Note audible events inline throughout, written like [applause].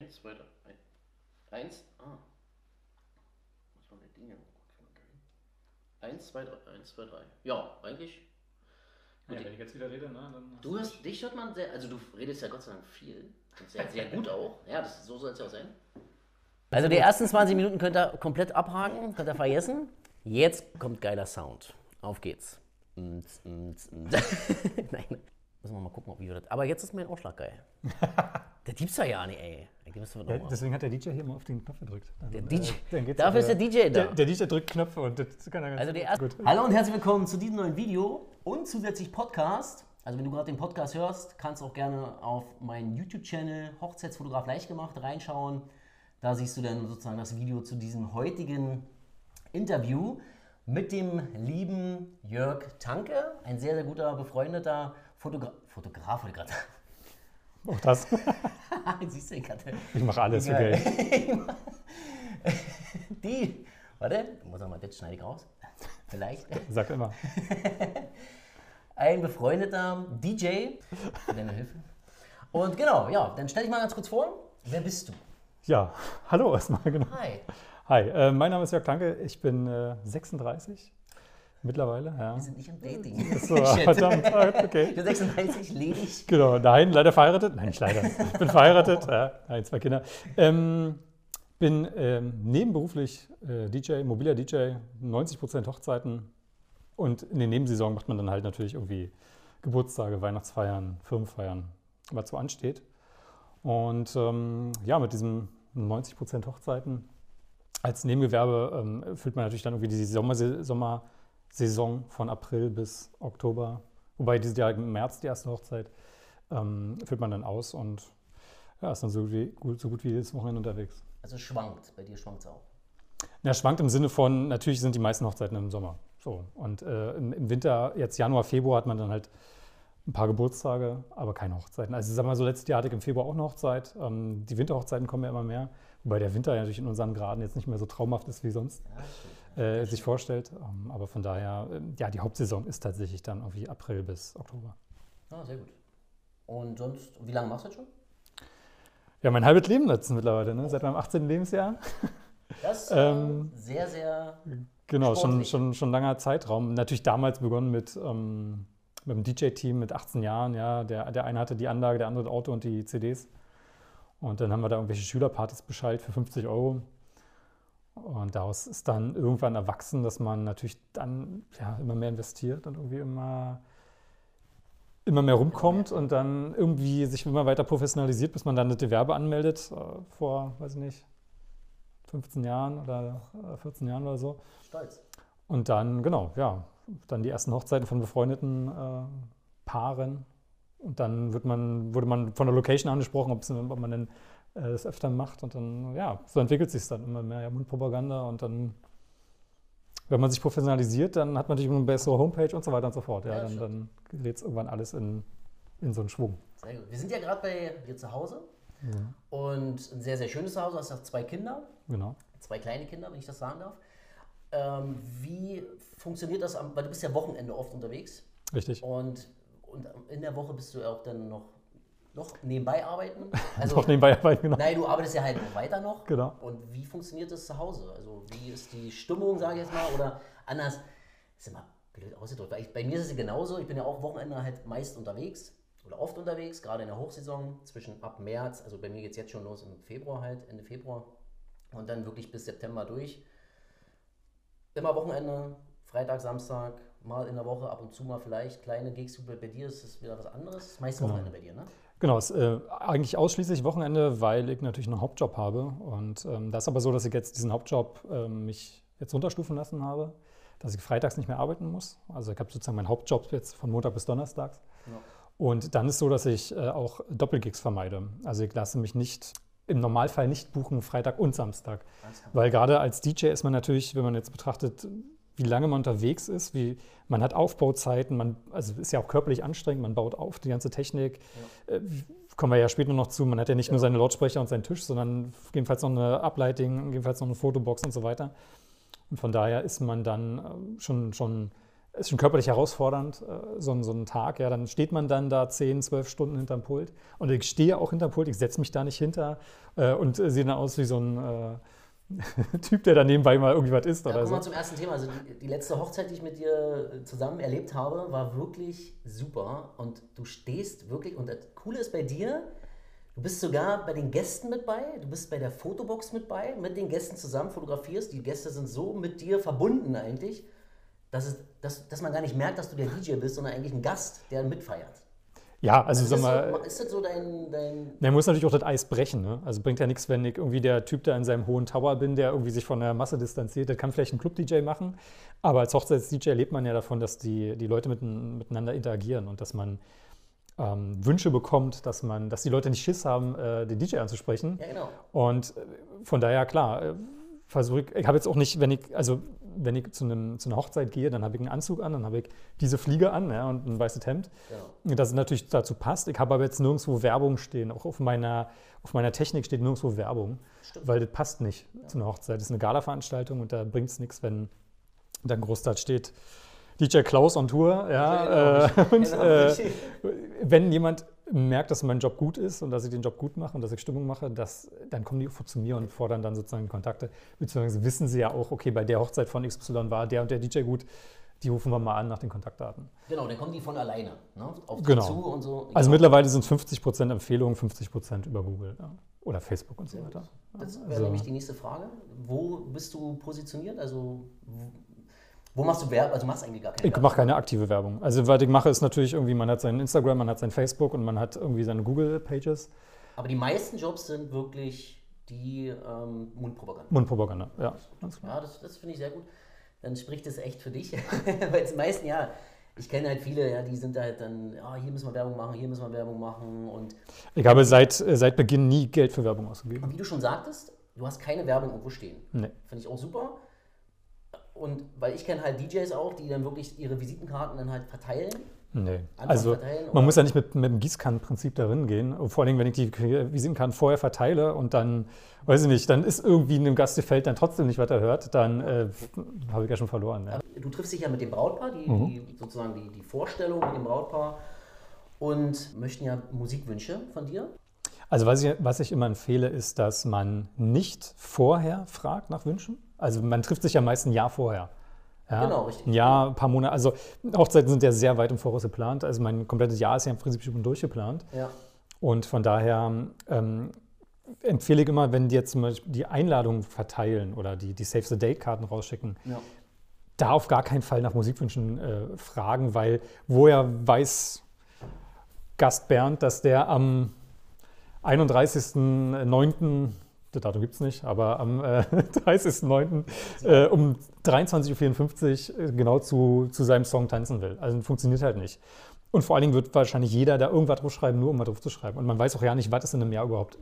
Eins, zwei, drei. Ein- Eins. Ah. Muss man die Dinge drehen. Eins, zwei, drei. Eins, zwei, drei. Ja, eigentlich. Ja, wenn ich jetzt wieder rede, ne, dann. hast Du hörst, dich hört man sehr, also du redest ja Gott sei Dank viel. Und sehr, sehr gut auch. [laughs] Ja, das, so soll es ja auch sein. Also die ersten 20 Minuten könnt ihr komplett abhaken, könnt ihr vergessen. Jetzt kommt geiler Sound. Auf geht's. [laughs] Nein, müssen wir mal gucken, ob wir das. Aber jetzt ist mein Ausschlag geil. [laughs] Der Diebster ja nicht, ey. Ja, mal. deswegen hat der DJ hier immer auf den Knopf gedrückt. Also, Der äh, DJ. dann geht's Dafür ist ja- der DJ da. Der, der DJ drückt Knöpfe und das kann er ganz Also die erste. gut. Hallo und herzlich willkommen zu diesem neuen Video und zusätzlich Podcast. Also wenn du gerade den Podcast hörst, kannst du auch gerne auf meinen YouTube-Channel Hochzeitsfotograf leicht gemacht reinschauen. Da siehst du dann sozusagen das Video zu diesem heutigen Interview mit dem lieben Jörg Tanke, ein sehr, sehr guter, befreundeter Fotogra Fotograf. wollte gerade Auch das. [laughs] Siehst du, ich hatte Ich mache alles für. Geld. [laughs] [laughs] die. Warte, muss auch mal, das schneide ich raus. Vielleicht. Sag immer. ein befreundeter DJ für deine Hilfe. Und genau, ja, dann stell dich mal ganz kurz vor. Wer bist du? Ja, hallo erstmal, genau. Hi. Hi, äh, mein Name ist Jörg Tanke, ich bin äh, 36 mittlerweile. Ja. Wir sind nicht im Dating. So, [laughs] verdammt, ah, Ich okay. bin 36, ledig. Genau, nein, leider verheiratet. Nein, nicht leider. Ich bin verheiratet, ja, nein, zwei Kinder. Ähm, bin ähm, nebenberuflich äh, DJ, mobiler DJ, 90% Hochzeiten. Und in den Nebensaison macht man dann halt natürlich irgendwie Geburtstage, Weihnachtsfeiern, Firmenfeiern, was so ansteht. Und ähm, ja, mit diesem 90% Hochzeiten als Nebengewerbe ähm, erfüllt man natürlich dann irgendwie die Sommerse- Sommersaison von April bis Oktober. Wobei dieses Jahr im März die erste Hochzeit ähm, füllt man dann aus und ja, ist dann so gut wie, gut, so gut wie jedes Wochenende unterwegs. Also schwankt, bei dir schwankt es auch. Ja, schwankt im Sinne von, natürlich sind die meisten Hochzeiten im Sommer. So. Und äh, im, im Winter, jetzt Januar, Februar, hat man dann halt ein paar Geburtstage, aber keine Hochzeiten. Also ich sag mal so, letztes Jahr hatte ich im Februar auch eine Hochzeit. Ähm, die Winterhochzeiten kommen ja immer mehr, wobei der Winter ja natürlich in unseren Graden jetzt nicht mehr so traumhaft ist wie sonst äh, sich vorstellt. Ähm, aber von daher, äh, ja, die Hauptsaison ist tatsächlich dann irgendwie April bis Oktober. Ah, sehr gut. Und sonst, wie lange machst du das schon? Ja, mein halbes Leben jetzt mittlerweile, ne? seit meinem 18. Lebensjahr. [laughs] Das ist äh, Ähm, sehr, sehr. Genau, schon, schon, schon langer Zeitraum. Natürlich damals begonnen mit, ähm, mit dem DJ-Team mit 18 Jahren. Ja, der, der eine hatte die Anlage, der andere das Auto und die CDs. Und dann haben wir da irgendwelche Schülerpartys beschallt für 50 Euro. Und daraus ist dann irgendwann erwachsen, dass man natürlich dann ja, immer mehr investiert und irgendwie immer, immer mehr rumkommt und dann irgendwie sich immer weiter professionalisiert, bis man dann das Gewerbe anmeldet äh, vor, weiß ich nicht, 15 Jahren oder äh, 14 Jahren oder so. Stolz. Und dann, genau, ja, dann die ersten Hochzeiten von befreundeten äh, Paaren. Und dann wird man, wurde man von der Location angesprochen, ob man denn äh, das öfter macht. Und dann, ja, so entwickelt sich dann immer mehr ja, Mundpropaganda. Und dann, wenn man sich professionalisiert, dann hat man natürlich eine bessere Homepage und so weiter und so fort. Ja, Ja, dann, dann gerät es irgendwann alles in, in so einen Schwung. Sehr gut. Wir sind ja gerade bei dir zu Hause. Und ein sehr, sehr schönes Zuhause. Du hast ja zwei Kinder. Genau. zwei kleine Kinder, wenn ich das sagen darf. Ähm, wie funktioniert das? Am, weil du bist ja Wochenende oft unterwegs Richtig. und, und in der Woche bist du ja auch dann noch, noch nebenbei arbeiten. [laughs] Also, Noch nebenbei arbeiten, genau. nein, du arbeitest ja halt noch weiter noch. Genau. Und wie funktioniert das zu Hause? Also wie ist die Stimmung, sage ich jetzt mal, oder anders, ist immer blöd ausgedrückt, weil ich, bei mir ist es genauso, ich bin ja auch Wochenende halt meist unterwegs oder oft unterwegs, gerade in der Hochsaison, zwischen ab März, also bei mir geht es jetzt schon los im Februar halt, Ende Februar und dann wirklich bis September durch. Immer Wochenende, Freitag, Samstag, mal in der Woche, ab und zu mal vielleicht kleine Gigs. Bei dir ist es wieder was anderes, meist Wochenende bei dir, ne? Genau, ist äh, eigentlich ausschließlich Wochenende, weil ich natürlich einen Hauptjob habe. Und ähm, das ist aber so, dass ich jetzt diesen Hauptjob ähm, mich jetzt runterstufen lassen habe, dass ich freitags nicht mehr arbeiten muss. Also ich habe sozusagen meinen Hauptjob jetzt von Montag bis Donnerstags. Ja. Und dann ist so, dass ich äh, auch Doppelgigs vermeide. Also ich lasse mich nicht im Normalfall nicht buchen Freitag und Samstag. Weil gerade als DJ ist man natürlich, wenn man jetzt betrachtet, wie lange man unterwegs ist, wie man hat Aufbauzeiten, man also ist ja auch körperlich anstrengend, man baut auf die ganze Technik. Äh, kommen wir ja später noch zu, man hat ja nicht nur seine Lautsprecher und seinen Tisch, sondern gegebenenfalls noch eine Uplighting, gegebenenfalls noch eine Fotobox und so weiter. Und von daher ist man dann äh, schon, schon ist schon körperlich herausfordernd, äh, so, ein- so ein Tag. Ja, dann steht man dann da 10, 12 Stunden hinterm Pult. Und ich stehe auch hinterm Pult, ich setze mich da nicht hinter äh, und äh, sehe dann aus wie so ein äh, [laughs] Typ, der da nebenbei mal irgendwie was isst Ja, oder kommen wir so. zum ersten Thema. Also die, die letzte Hochzeit, die ich mit dir zusammen erlebt habe, war wirklich super. Und du stehst wirklich, und das Coole ist bei dir, du bist sogar bei den Gästen mit bei, du bist bei der Fotobox mit bei, mit den Gästen zusammen fotografierst. Die Gäste sind so mit dir verbunden eigentlich, dass, es, dass, dass man gar nicht merkt, dass du der DJ bist, sondern eigentlich ein Gast, der mitfeiert. Ja, also Ist sag mal, ist das so dein, dein Man muss natürlich auch das Eis brechen. Ne? Also bringt ja nichts, wenn ich irgendwie der Typ da in seinem hohen Tower bin, der irgendwie sich von der Masse distanziert. Das kann vielleicht ein Club-DJ machen. Aber als Hochzeits-DJ lebt man ja davon, dass die, die Leute mitten, miteinander interagieren und dass man ähm, Wünsche bekommt, dass, man, dass die Leute nicht Schiss haben, äh, den DJ anzusprechen. Ja, genau. Und äh, von daher, klar, äh, versuche ich, ich habe jetzt auch nicht, wenn ich, also wenn ich zu, einem, zu einer Hochzeit gehe, dann habe ich einen Anzug an, dann habe ich diese Fliege an ja, und ein weißes Hemd. Genau. Das natürlich dazu passt. Ich habe aber jetzt nirgendwo Werbung stehen. Auch auf meiner, auf meiner Technik steht nirgendwo Werbung, weil das passt nicht zu einer Hochzeit. Das ist eine Gala-Veranstaltung und da bringt es nichts, wenn da groß da steht DJ Klaus on Tour. Ja, äh, [laughs] und, Genau, äh, wenn jemand merkt, dass mein Job gut ist und dass ich den Job gut mache und dass ich Stimmung mache, das, dann kommen die zu mir und fordern dann sozusagen Kontakte. Beziehungsweise wissen sie ja auch, okay, bei der Hochzeit von XY war der und der DJ gut, die rufen wir mal an nach den Kontaktdaten. Genau, dann kommen die von alleine ne? auf Genau. zu und so. Also Genau. mittlerweile sind 50% Empfehlungen, 50% über Google ja. oder Facebook und so weiter. Das wäre Also- nämlich die nächste Frage. Wo bist du positioniert? Also wo, machst du Werbung? Also du machst eigentlich gar keine Ich mache keine aktive Werbung. Also was ich mache, ist natürlich irgendwie, man hat sein Instagram, man hat sein Facebook und man hat irgendwie seine Google-Pages. Aber die meisten Jobs sind wirklich die ähm, Mundpropaganda. Mundpropaganda, ja. Ja, das, das finde ich sehr gut. Dann spricht es echt für dich. [laughs] Weil die meisten, ja, ich kenne halt viele, ja, die sind halt dann, ja, hier müssen wir Werbung machen, hier müssen wir Werbung machen. Und, Ich habe seit, seit Beginn nie Geld für Werbung ausgegeben. und wie du schon sagtest, du hast keine Werbung irgendwo stehen. Nee. Finde ich auch super. Und weil ich kenne halt DJs auch, die dann wirklich ihre Visitenkarten dann halt verteilen. Nee. Einfach Also verteilen, man muss ja nicht mit, mit dem Gießkannenprinzip darin gehen. Vor allem, wenn ich die Visitenkarten vorher verteile und dann, weiß ich nicht, dann ist irgendwie einem Gast gefällt, dann trotzdem nicht weiter hört, dann äh, habe ich ja schon verloren. Ja. Du triffst dich ja mit dem Brautpaar, die, Mhm. die sozusagen die, die Vorstellung mit dem Brautpaar und möchten ja Musikwünsche von dir. Also was ich, was ich immer empfehle, ist, dass man nicht vorher fragt nach Wünschen. Also man trifft sich ja meist ein Jahr vorher. Ja, Genau, richtig. Ein Jahr, ein paar Monate. Also Hochzeiten sind ja sehr weit im Voraus geplant. Also mein komplettes Jahr ist ja im Prinzip schon durchgeplant. Ja. Und von daher ähm, empfehle ich immer, wenn die jetzt zum Beispiel die Einladungen verteilen oder die, die Save the Date-Karten rausschicken, ja. da auf gar keinen Fall nach Musikwünschen äh, fragen, weil woher weiß Gast Bernd, dass der am 31.09., das Datum gibt es nicht, aber am äh, [laughs] 30.09. Äh, um 23.54 Uhr genau zu, zu seinem Song tanzen will. Also funktioniert halt nicht. Und vor allen Dingen wird wahrscheinlich jeder da irgendwas draufschreiben, nur um was drauf zu schreiben. Und man weiß auch ja nicht, was ist in einem Jahr überhaupt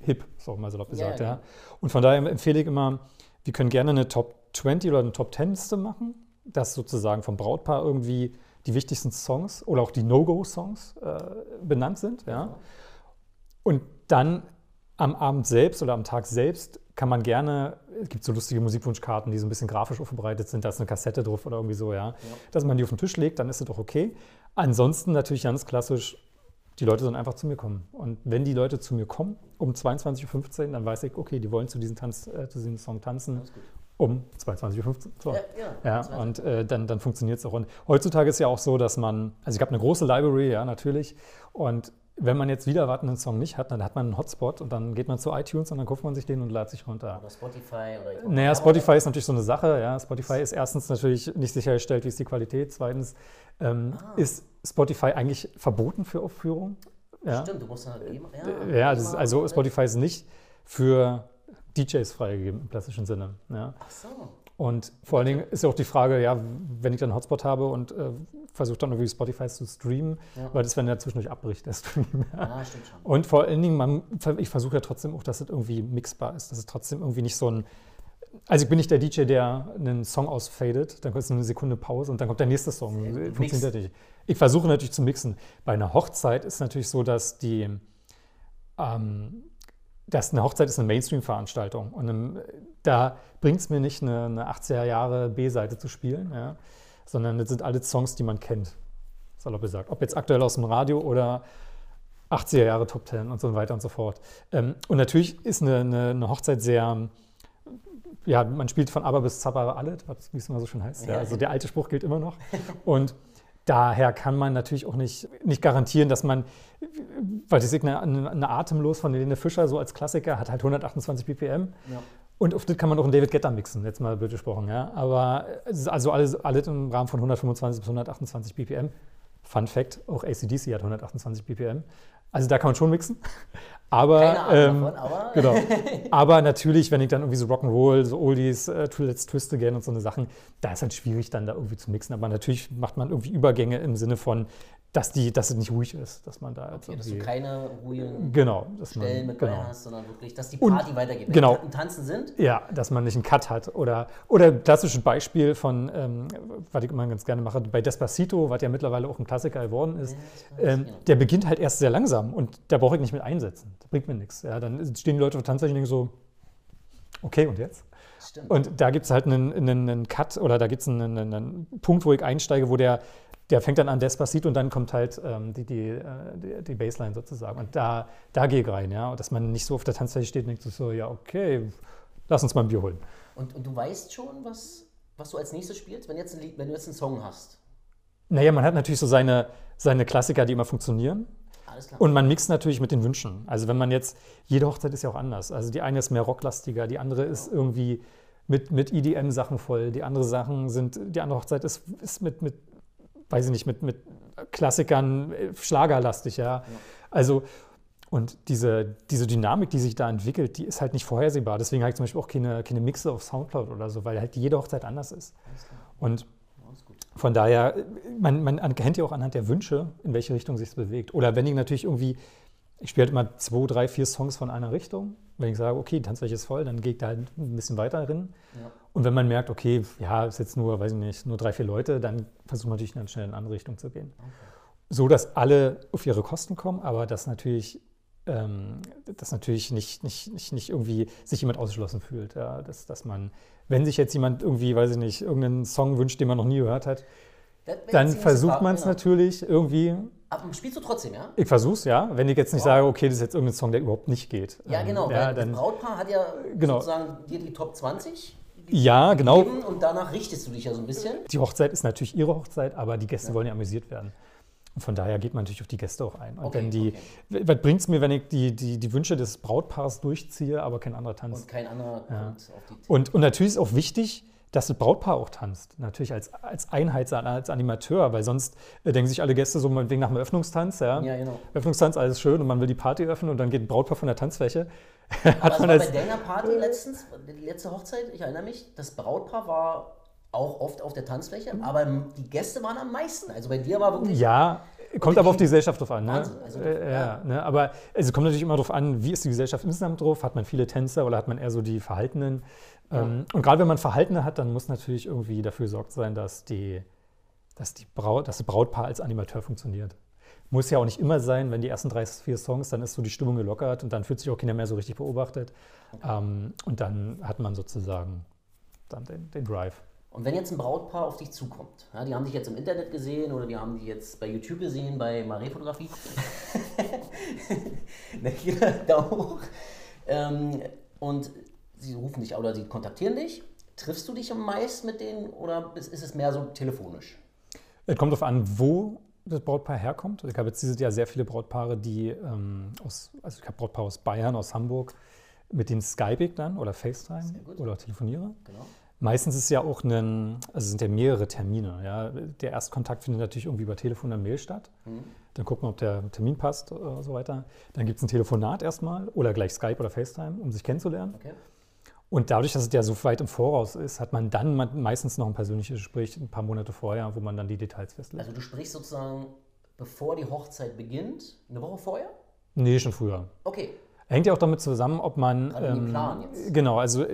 hip, auch mal salopp gesagt. ja, Ja, Und von daher empfehle ich immer, wir können gerne eine Top 20 oder eine Top 10 Liste machen, dass sozusagen vom Brautpaar irgendwie die wichtigsten Songs oder auch die No-Go-Songs äh, benannt sind. Ja. Und dann am Abend selbst oder am Tag selbst kann man gerne, es gibt so lustige Musikwunschkarten, die so ein bisschen grafisch aufbereitet sind, da ist eine Kassette drauf oder irgendwie so, ja. Dass man die auf den Tisch legt, dann ist es doch okay. Ansonsten natürlich ganz klassisch, die Leute sollen einfach zu mir kommen. Und wenn die Leute zu mir kommen um 22.15 Uhr, dann weiß ich, okay, die wollen zu diesem, Tanz, äh, zu diesem Song tanzen um 22.15 Uhr. Ja, ja, Ja, und äh, dann, dann funktioniert es auch. Und heutzutage ist ja auch so, dass man, also ich habe eine große Library, ja, natürlich. Und wenn man jetzt wieder erwartenden Song nicht hat, dann hat man einen Hotspot und dann geht man zu iTunes und dann kauft man sich den und lädt sich runter. Oder Spotify oder Naja, Spotify ist natürlich so eine Sache. Ja. Spotify ist erstens natürlich nicht sichergestellt, wie ist die Qualität. Zweitens ähm, Ah. ist Spotify eigentlich verboten für Aufführung. Ja, Stimmt, du musst dann halt eben. ja das ist, also Spotify ist nicht für DJs freigegeben im klassischen Sinne. Ja. Ach so. Und vor allen Dingen ist ja auch die Frage, ja, wenn ich dann einen Hotspot habe und äh, versuche dann irgendwie Spotify zu streamen, Ja. weil das, wenn der zwischendurch abbricht, der Stream. Ja. [laughs] Ja, stimmt schon. Und vor allen Dingen, man, ich versuche ja trotzdem auch, dass es irgendwie mixbar ist, dass es trotzdem irgendwie nicht so ein. Also ich bin nicht der DJ, der einen Song ausfadet, dann kommt es eine Sekunde Pause und dann kommt der nächste Song. Sehr gut. Funktioniert nicht. Ich versuche natürlich zu mixen. Bei einer Hochzeit ist es natürlich so, dass die ähm, dass eine Hochzeit ist eine Mainstream-Veranstaltung. Und ähm, da bringt es mir nicht, eine, eine 80er Jahre B-Seite zu spielen. Ja. sondern das sind alles Songs, die man kennt, salopp gesagt. Ob jetzt aktuell aus dem Radio oder 80er Jahre Top Ten und so weiter und so fort. Ähm, und natürlich ist eine, eine, eine, Hochzeit sehr, ja, man spielt von Aber bis Zabara alles, wie es immer so schön heißt. Ja, also der alte Spruch gilt immer noch. Und daher kann man natürlich auch nicht, nicht garantieren, dass man, weil die eine, eine Atemlos von Helene Fischer so als Klassiker hat halt 128 BPM. Ja. Und auf das kann man auch einen David Getter mixen, jetzt mal blöd gesprochen. Ja? Aber also alles, alles im Rahmen von 125 bis 128 BPM. Fun Fact, auch ACDC hat 128 BPM. Also da kann man schon mixen. [laughs] Aber, Keine Ahnung ähm, davon, aber. genau. [laughs] aber natürlich, wenn ich dann irgendwie so Rock'n'Roll, so Oldies, äh, Let's Twist Again und so eine Sachen, da ist halt schwierig, dann da irgendwie zu mixen. Aber natürlich macht man irgendwie Übergänge im Sinne von, dass, die, dass es nicht ruhig ist, dass man da okay, dass du keine ruhigen genau, Stellen man, mit genau. hast, sondern wirklich, dass die Party und, weitergeht. Wenn genau. Wenn Tanzen sind. Ja, dass man nicht einen Cut hat. Oder, oder klassisches Beispiel von, ähm, was ich immer ganz gerne mache, bei Despacito, was ja mittlerweile auch ein Klassiker geworden ist, ja, ähm, genau. der beginnt halt erst sehr langsam und da brauche ich nicht mit einsetzen. Das bringt mir nichts. Ja, dann stehen die Leute auf der Tanzfläche und denken so, okay, und jetzt? Stimmt. Und da gibt es halt einen, einen, einen, Cut oder da gibt es einen, einen, Punkt, wo ich einsteige, wo der der fängt dann an Despacito und dann kommt halt ähm, die, die, äh, die, die, Baseline sozusagen. Und da, da gehe ich rein, ja. Und dass man nicht so auf der Tanzfläche steht und denkt so, ja, okay, lass uns mal ein Bier holen. Und, und du weißt schon, was, was du als nächstes spielst, wenn, jetzt ein Lied, wenn du jetzt einen Song hast? Naja, man hat natürlich so seine, seine Klassiker, die immer funktionieren. Alles klar. Und man mixt natürlich mit den Wünschen. Also wenn man jetzt, jede Hochzeit ist ja auch anders. Also die eine ist mehr rocklastiger, die andere ist irgendwie mit, mit EDM-Sachen voll, die andere Sachen sind, die andere Hochzeit ist, ist mit, mit weiß ich nicht, mit, mit Klassikern äh, schlagerlastig, ja. ja. Also, und diese, diese Dynamik, die sich da entwickelt, die ist halt nicht vorhersehbar. Deswegen habe ich zum Beispiel auch keine, keine Mixe auf Soundcloud oder so, weil halt jede Hochzeit anders ist. Und von daher, man, man kennt ja auch anhand der Wünsche, in welche Richtung sich es bewegt. Oder wenn ich natürlich irgendwie, ich spiele halt immer zwei, drei, vier Songs von einer Richtung. Wenn ich sage, okay, die Tanzfläche ist voll, dann gehe ich da halt ein bisschen weiter drin. Ja. Und wenn man merkt, okay, ja, ist jetzt nur, weiß ich nicht, nur drei, vier Leute, dann versucht man natürlich dann schnell in eine andere Richtung zu gehen. Okay. So, dass alle auf ihre Kosten kommen, aber dass natürlich, ähm, dass natürlich nicht, nicht, nicht, nicht irgendwie sich jemand ausgeschlossen fühlt. Ja? Dass, dass man, wenn sich jetzt jemand irgendwie, weiß ich nicht, irgendeinen Song wünscht, den man noch nie gehört hat, dann versucht man es natürlich irgendwie. Aber spielst du trotzdem, ja? Ich versuch's, ja. Wenn ich jetzt nicht wow. sage, okay, das ist jetzt irgendein Song, der überhaupt nicht geht. Ja, genau. Ähm, ja, dann, das Brautpaar hat ja genau. sozusagen dir die Top 20 ja, genau. Und danach richtest du dich ja so ein bisschen. Die Hochzeit ist natürlich ihre Hochzeit, aber die Gäste ja. wollen ja amüsiert werden. Und von daher geht man natürlich auf die Gäste auch ein. Und okay, wenn die, okay. was bringt es mir, wenn ich die, die, die Wünsche des Brautpaars durchziehe, aber kein anderer tanzt? Und kein anderer ja. kommt auf die und, und natürlich ist auch wichtig, dass das Brautpaar auch tanzt. Natürlich als, als Einheit, als Animateur, weil sonst äh, denken sich alle Gäste so wegen nach dem Öffnungstanz. Ja? ja, genau. Öffnungstanz, alles schön und man will die Party öffnen und dann geht ein Brautpaar von der Tanzfläche. [laughs] Aber das war bei deiner Party letztens, die letzte Hochzeit, ich erinnere mich, das Brautpaar war auch oft auf der Tanzfläche, aber die Gäste waren am meisten. Also bei dir war wirklich. Ja, kommt aber auf die Gesellschaft drauf an. Ne? Also, äh, ja, Ne? Aber es kommt natürlich immer darauf an, wie ist die Gesellschaft insgesamt drauf? Hat man viele Tänzer oder hat man eher so die Verhaltenen? Ja. Ähm, und gerade wenn man Verhaltene hat, dann muss natürlich irgendwie dafür gesorgt sein, dass, die, dass, die Braut, dass das Brautpaar als Animateur funktioniert. Muss ja auch nicht immer sein, wenn die ersten drei, vier Songs, dann ist so die Stimmung gelockert und dann fühlt sich auch keiner mehr so richtig beobachtet. Ähm, und dann hat man sozusagen dann den, den Drive. Und wenn jetzt ein Brautpaar auf dich zukommt, ja, die haben dich jetzt im Internet gesehen oder die haben dich jetzt bei YouTube gesehen, bei Marie-Fotografie, [laughs] da hoch, ähm, und sie rufen dich oder sie kontaktieren dich, triffst du dich meist mit denen oder ist, es mehr so telefonisch? Es kommt darauf an, wo das Brautpaar herkommt. Ich habe jetzt dieses Jahr sehr viele Brautpaare, die ähm, aus, also ich habe Brautpaare aus Bayern, aus Hamburg, mit denen Skype ich dann oder FaceTime oder telefoniere. Genau. Meistens ist es ja auch ein, also sind ja mehrere Termine. Ja. Der Erstkontakt findet natürlich irgendwie über Telefon oder Mail statt. Mhm. Dann guckt man, ob der Termin passt oder so weiter. Dann gibt es ein Telefonat erstmal oder gleich Skype oder FaceTime, um sich kennenzulernen. Okay. Und dadurch, dass es ja so weit im Voraus ist, hat man dann meistens noch ein persönliches Gespräch ein paar Monate vorher, wo man dann die Details festlegt. Also du sprichst sozusagen, bevor die Hochzeit beginnt, eine Woche vorher? Nee, schon früher. Okay. Hängt ja auch damit zusammen, ob man. Ähm, Plan jetzt. Genau, also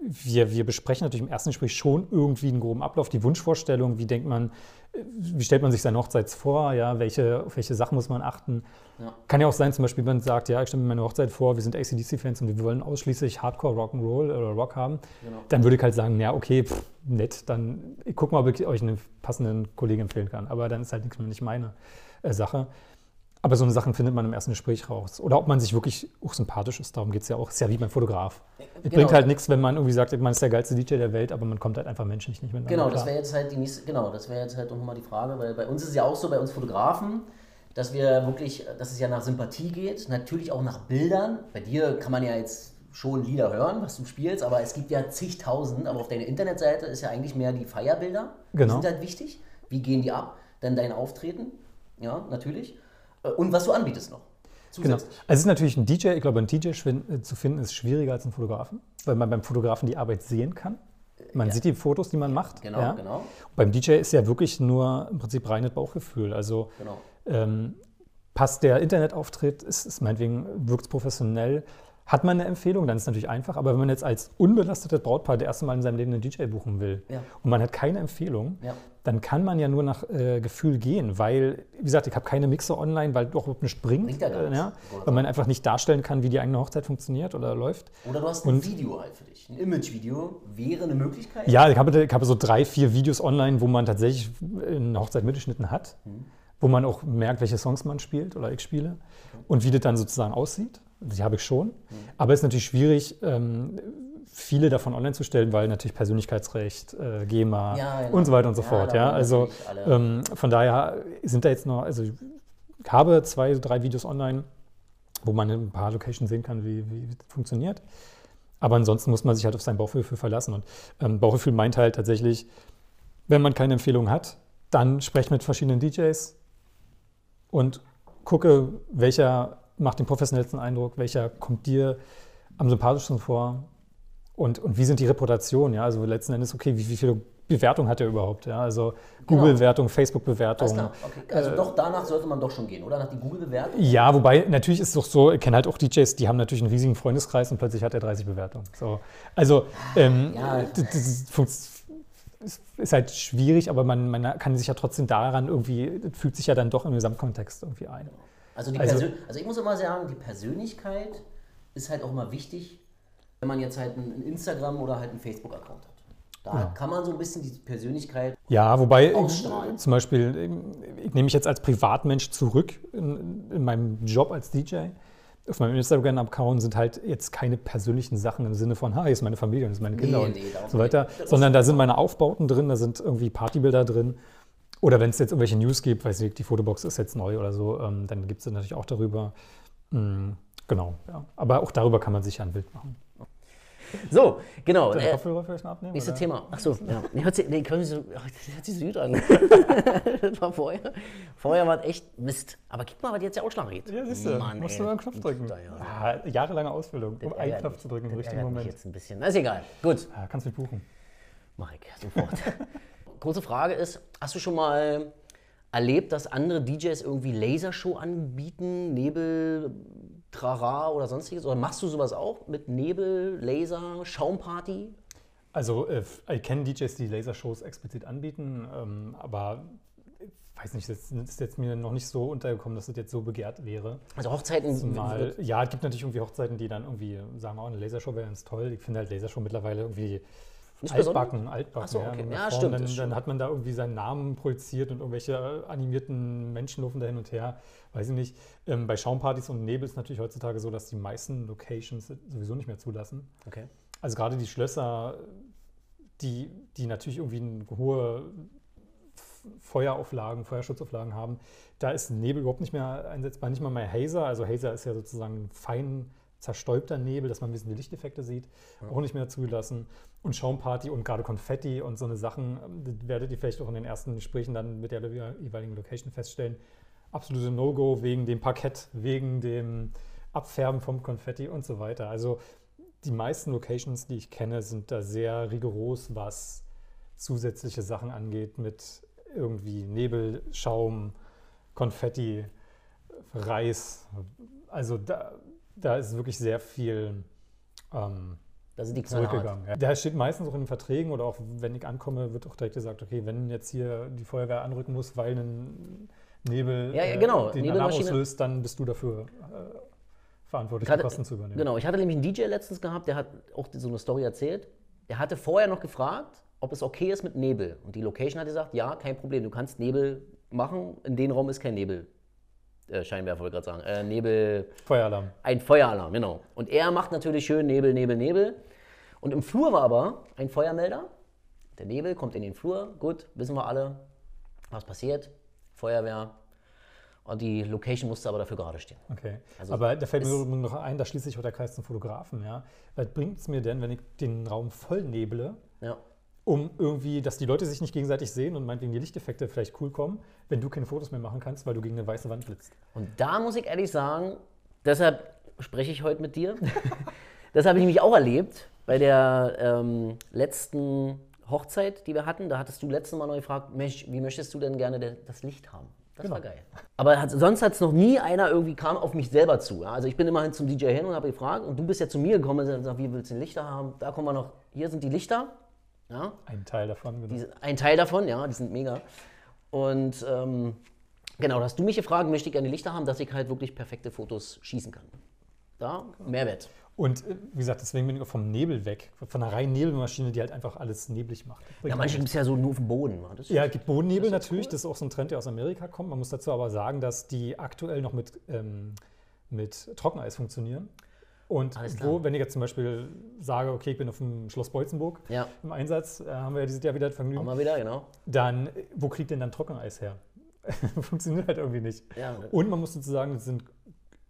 wir, wir besprechen natürlich im ersten Gespräch schon irgendwie einen groben Ablauf, die Wunschvorstellung, wie denkt man, äh, wie stellt man sich seine Hochzeit vor, ja, welche, auf welche Sachen muss man achten. Ja. Kann ja auch sein, zum Beispiel, man sagt, ja, ich stelle mir meine Hochzeit vor, wir sind ACDC-Fans und wir wollen ausschließlich Hardcore Rock'n'Roll oder Rock haben. Genau. Dann würde ich halt sagen, ja, okay, pff, nett, dann guck mal, ob ich euch einen passenden Kollegen empfehlen kann. Aber dann ist halt nichts mehr nicht meine äh, Sache. Aber so eine Sachen findet man im ersten Gespräch raus. Oder ob man sich wirklich auch sympathisch ist, darum geht es ja auch. Ist ja wie beim Fotograf. Es Genau. bringt halt nichts, wenn man irgendwie sagt, man ist der geilste DJ der Welt, aber man kommt halt einfach menschlich nicht miteinander Genau, das wäre jetzt halt die nächste, genau, das wäre jetzt halt nochmal die Frage, weil bei uns ist es ja auch so, bei uns Fotografen, dass wir wirklich, dass es ja nach Sympathie geht, natürlich auch nach Bildern. Bei dir kann man ja jetzt schon Lieder hören, was du spielst, aber es gibt ja zigtausend, aber auf deiner Internetseite ist ja eigentlich mehr die Feierbilder. Genau. Die sind halt wichtig. Wie gehen die ab? Dann dein Auftreten, ja, natürlich. Und was du anbietest noch. Genau. Also es ist natürlich ein DJ, ich glaube, ein DJ äh, zu finden ist schwieriger als ein Fotografen, weil man beim Fotografen die Arbeit sehen kann. Man ja. sieht die Fotos, die man macht. Genau, ja. genau, Beim DJ ist ja wirklich nur im Prinzip reines Bauchgefühl. Also genau. ähm, passt der Internetauftritt, ist, ist meinetwegen, wirkt es professionell, hat man eine Empfehlung, dann ist es natürlich einfach. Aber wenn man jetzt als unbelastetes Brautpaar das erste Mal in seinem Leben einen DJ buchen will Ja. und man hat keine Empfehlung, Ja. Dann kann man ja nur nach äh, Gefühl gehen, weil, wie gesagt, ich habe keine Mixer online, weil doch überhaupt nicht bringt, Bringt ja gar äh, nichts. ja, weil man einfach nicht darstellen kann, wie die eigene Hochzeit funktioniert oder läuft. Oder du hast ein Und- Video halt für dich. Ein Image-Video wäre eine Möglichkeit. Ja, ich habe, ich habe so drei, vier Videos online, wo man tatsächlich eine Hochzeit mitgeschnitten hat, wo man auch merkt, welche Songs man spielt oder ich spiele und wie das dann sozusagen aussieht. Die habe ich schon. Aber es ist natürlich schwierig, ähm, viele davon online zu stellen, weil natürlich Persönlichkeitsrecht, äh, GEMA Ja, genau. und so weiter und so Ja, fort. Ja, also ähm, von daher sind da jetzt noch, also ich habe zwei, drei Videos online, wo man in ein paar Locations sehen kann, wie, wie das funktioniert. Aber ansonsten muss man sich halt auf sein Bauchgefühl verlassen. Und ähm, Bauchgefühl meint halt tatsächlich, wenn man keine Empfehlung hat, dann spreche mit verschiedenen DJs und gucke, welcher macht den professionellsten Eindruck, welcher kommt dir am sympathischsten vor und, und wie sind die Reputationen. Ja? Also letzten Endes, okay, wie, wie viele Bewertungen hat er überhaupt? Ja? Also Genau. Google-Bewertung, Alles Facebook-Bewertung. Okay. Also doch danach sollte man doch schon gehen, oder? Nach die Google-Bewertung? Ja, wobei natürlich ist es doch so, ich kenne halt auch DJs, die haben natürlich einen riesigen Freundeskreis und plötzlich hat er 30 Bewertungen. So. Also ähm, Ja. das, das ist halt schwierig, aber man, man kann sich ja trotzdem daran irgendwie, fügt sich ja dann doch im Gesamtkontext irgendwie ein. Also, die Also- also ich muss immer sagen, die Persönlichkeit ist halt auch immer wichtig, wenn man jetzt halt einen Instagram- oder halt einen Facebook-Account hat. Da kann man so ein bisschen die Persönlichkeit Ja, wobei Ausstrahlen. äh, zum Beispiel, äh, ich nehme mich jetzt als Privatmensch zurück in, in meinem Job als DJ. Auf meinem Instagram-Account sind halt jetzt keine persönlichen Sachen im Sinne von, ha, hier ist meine Familie und das sind meine Kinder Nee, und nee, so weiter, sondern da sind meine Aufbauten drin, da sind irgendwie Partybilder drin. Oder wenn es jetzt irgendwelche News gibt, weiß ich, die Fotobox ist jetzt neu oder so, ähm, dann gibt es natürlich auch darüber. Mm, genau, ja. Aber auch darüber kann man sich ja ein Bild machen. So, genau. Den Äh, Kopfhörer vielleicht noch abnehmen? nächstes oder? Thema. Achso, ja. Nee, hört sich, nee, können Sie so, oh, das hört sich so gut an. [laughs] das war vorher. Vorher war es echt Mist. Aber guck mal, was jetzt der Ausschlag geht. Ja, siehst du, Mann, musst ey. du nur einen Knopf drücken. Da, ja. Ah, jahrelange Ausbildung, um einen Ärgert Knopf zu drücken im richtigen ärgert mich Moment. jetzt ein bisschen. Na, ist egal. Gut, Ja, kannst mich buchen. mach ich sofort. [laughs] Kurze Frage ist, hast du schon mal erlebt, dass andere DJs irgendwie Lasershow anbieten, Nebel, Trara oder sonstiges? Oder machst du sowas auch mit Nebel, Laser, Schaumparty? Also äh, ich kenne DJs, die Lasershows explizit anbieten, ähm, aber ich weiß nicht, das ist jetzt mir noch nicht so untergekommen, dass das jetzt so begehrt wäre. Also Hochzeiten. Zumal, ja, es gibt natürlich irgendwie Hochzeiten, die dann irgendwie sagen, oh, eine Lasershow wäre ganz toll. Ich finde halt Lasershow mittlerweile irgendwie Nicht altbacken, altbacken. So, okay. Ja, Form. stimmt, Dann, dann hat man da irgendwie seinen Namen projiziert und irgendwelche äh, animierten Menschen laufen da hin und her. Weiß ich nicht. Ähm, bei Schaumpartys und Nebel ist natürlich heutzutage so, dass die meisten Locations sowieso nicht mehr zulassen. Okay. Also gerade die Schlösser, die, die natürlich irgendwie eine hohe Feuerauflagen, Feuerschutzauflagen haben, da ist Nebel überhaupt nicht mehr einsetzbar. Nicht mal mehr Hazer. Also Hazer ist ja sozusagen ein fein zerstäubter Nebel, dass man ein bisschen die Lichteffekte sieht. Auch nicht mehr zugelassen. Und Schaumparty und gerade Konfetti und so eine Sachen, ähm, das werdet ihr vielleicht auch in den ersten Gesprächen dann mit der jeweiligen Location feststellen. Absolute No-Go wegen dem Parkett, wegen dem Abfärben vom Konfetti und so weiter. Also die meisten Locations, die ich kenne, sind da sehr rigoros, was zusätzliche Sachen angeht, mit irgendwie Nebel, Schaum, Konfetti, Reis. Also da, da ist wirklich sehr viel. Ähm, Da sind die zurückgegangen. Ja. Da steht meistens auch in den Verträgen oder auch wenn ich ankomme, wird auch direkt gesagt, okay, wenn jetzt hier die Feuerwehr anrücken muss, weil ein Nebel Ja, ja, genau. äh, den Alarm auslöst, dann bist du dafür äh, verantwortlich, Ich hatte- die Kosten zu übernehmen. Genau, ich hatte nämlich einen DJ letztens gehabt, der hat auch so eine Story erzählt. Der hatte vorher noch gefragt, ob es okay ist mit Nebel. Und die Location hat gesagt, ja, kein Problem, du kannst Nebel machen. In dem Raum ist kein Nebel. Äh, Scheinwerfer wollte ich gerade sagen. Äh, Nebel, Feueralarm. ein Feueralarm, genau. Und er macht natürlich schön Nebel, Nebel, Nebel. Und im Flur war aber ein Feuermelder. Der Nebel kommt in den Flur. Gut, wissen wir alle, was passiert. Feuerwehr. Und die Location musste aber dafür gerade stehen. Okay. Also Aber da fällt mir noch ein, da schließt sich auch der Kreis zum Fotografen. Ja? Was bringt es mir denn, wenn ich den Raum voll neble, Ja. Um irgendwie, dass die Leute sich nicht gegenseitig sehen und meinetwegen die Lichteffekte vielleicht cool kommen, wenn du keine Fotos mehr machen kannst, weil du gegen eine weiße Wand blitzt? Und da muss ich ehrlich sagen, deshalb spreche ich heute mit dir. [laughs] das habe ich nämlich auch erlebt bei der ähm, letzten Hochzeit, die wir hatten. Da hattest du letztes Mal noch gefragt, Mensch, wie möchtest du denn gerne das Licht haben? Das war Genau. geil. Aber hat, sonst hat es noch nie einer irgendwie kam auf mich selber zu. Ja? Also ich bin immerhin zum DJ hin und habe gefragt und du bist ja zu mir gekommen und gesagt, wie willst du denn Lichter haben? Da kommen wir noch, hier sind die Lichter. Ja, Ein Teil davon. Genau. die, ein Teil davon, ja, die sind mega. Und ähm, genau, hast du mich gefragt, möchte ich gerne Lichter haben, dass ich halt wirklich perfekte Fotos schießen kann. Da, Mehrwert. Und äh, wie gesagt, deswegen bin ich auch vom Nebel weg, von einer reinen Nebelmaschine, die halt einfach alles neblig macht. Das Ja, manche gibt es ja so nur auf dem Boden. wa? Das Ja, es gibt Bodennebel natürlich, das ist auch so ein Trend, der aus Amerika kommt. Man muss dazu aber sagen, dass die aktuell noch mit, ähm, mit Trockeneis funktionieren. Und wo, wenn ich jetzt zum Beispiel sage, okay, ich bin auf dem Schloss Beutzenburg Ja. im Einsatz, äh, haben wir ja dieses Jahr wieder das Auch Vergnügen, mal wieder, genau. dann wo kriegt denn dann Trockeneis her? [laughs] Funktioniert halt irgendwie nicht. Ja, Und man muss dazu sagen, das sind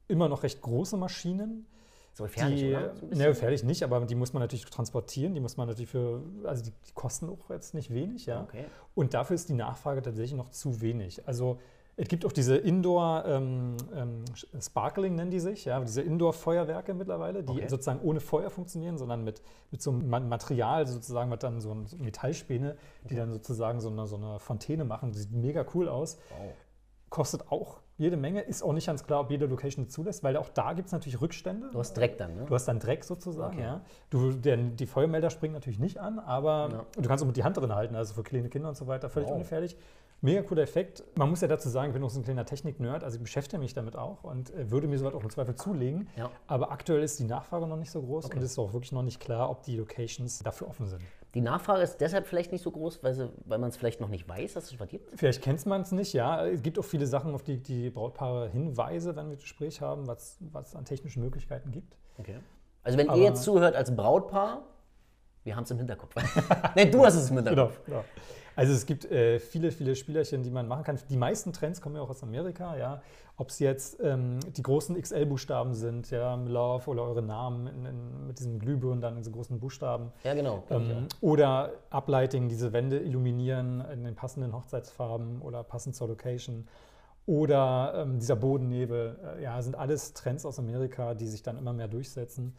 immer noch recht große Maschinen. so gefährlich, die, oder? So ne, gefährlich nicht, aber die muss man natürlich transportieren, die muss man natürlich für, also die, die kosten auch jetzt nicht wenig, ja. Okay. Und dafür ist die Nachfrage tatsächlich noch zu wenig. Also es gibt auch diese Indoor ähm, ähm, Sparkling nennen die sich, ja, diese Indoor-Feuerwerke mittlerweile, die Okay. sozusagen ohne Feuer funktionieren, sondern mit, mit so einem Ma- Material sozusagen, was dann so, ein, so Metallspäne, die dann sozusagen so eine, so eine Fontäne machen. Sieht mega cool aus. Wow. Kostet auch jede Menge, ist auch nicht ganz klar, ob jede Location das zulässt, weil auch da gibt es natürlich Rückstände. Du hast Dreck dann, ne? Du hast dann Dreck sozusagen, Okay. ja. Du, der, die Feuermelder springen natürlich nicht an, aber Ja. du kannst auch mit die Hand drin halten, also für kleine Kinder und so weiter, völlig Wow. ungefährlich. Mega cooler Effekt. Man muss ja dazu sagen, ich bin auch so ein kleiner Technik-Nerd, also ich beschäftige mich damit auch und äh, würde mir sowas auch im Zweifel zulegen. Ja. Aber aktuell ist die Nachfrage noch nicht so groß und es ist auch wirklich noch nicht klar, ob die Locations dafür offen sind. Die Nachfrage ist deshalb vielleicht nicht so groß, weil, sie, weil man es vielleicht noch nicht weiß, dass es was gibt. Vielleicht kennt man es nicht, ja. Es gibt auch viele Sachen, auf die die Brautpaare hinweise, wenn wir Gespräch haben, was was es an technischen Möglichkeiten gibt. Okay. Also wenn Aber- ihr jetzt zuhört als Brautpaar, wir haben es im Hinterkopf. [laughs] Nein, du hast es im Hinterkopf. Genau, genau. Also es gibt äh, viele, viele Spielerchen, die man machen kann. Die meisten Trends kommen ja auch aus Amerika, ja. Ob es jetzt ähm, die großen XL-Buchstaben sind, ja, Love oder eure Namen in, in, mit diesem Glühbirnen dann in so großen Buchstaben. Ja, genau. ich Ähm, oder Uplighting, diese Wände illuminieren in den passenden Hochzeitsfarben oder passend zur Location. Oder ähm, dieser Bodennebel, äh, ja, sind alles Trends aus Amerika, die sich dann immer mehr durchsetzen.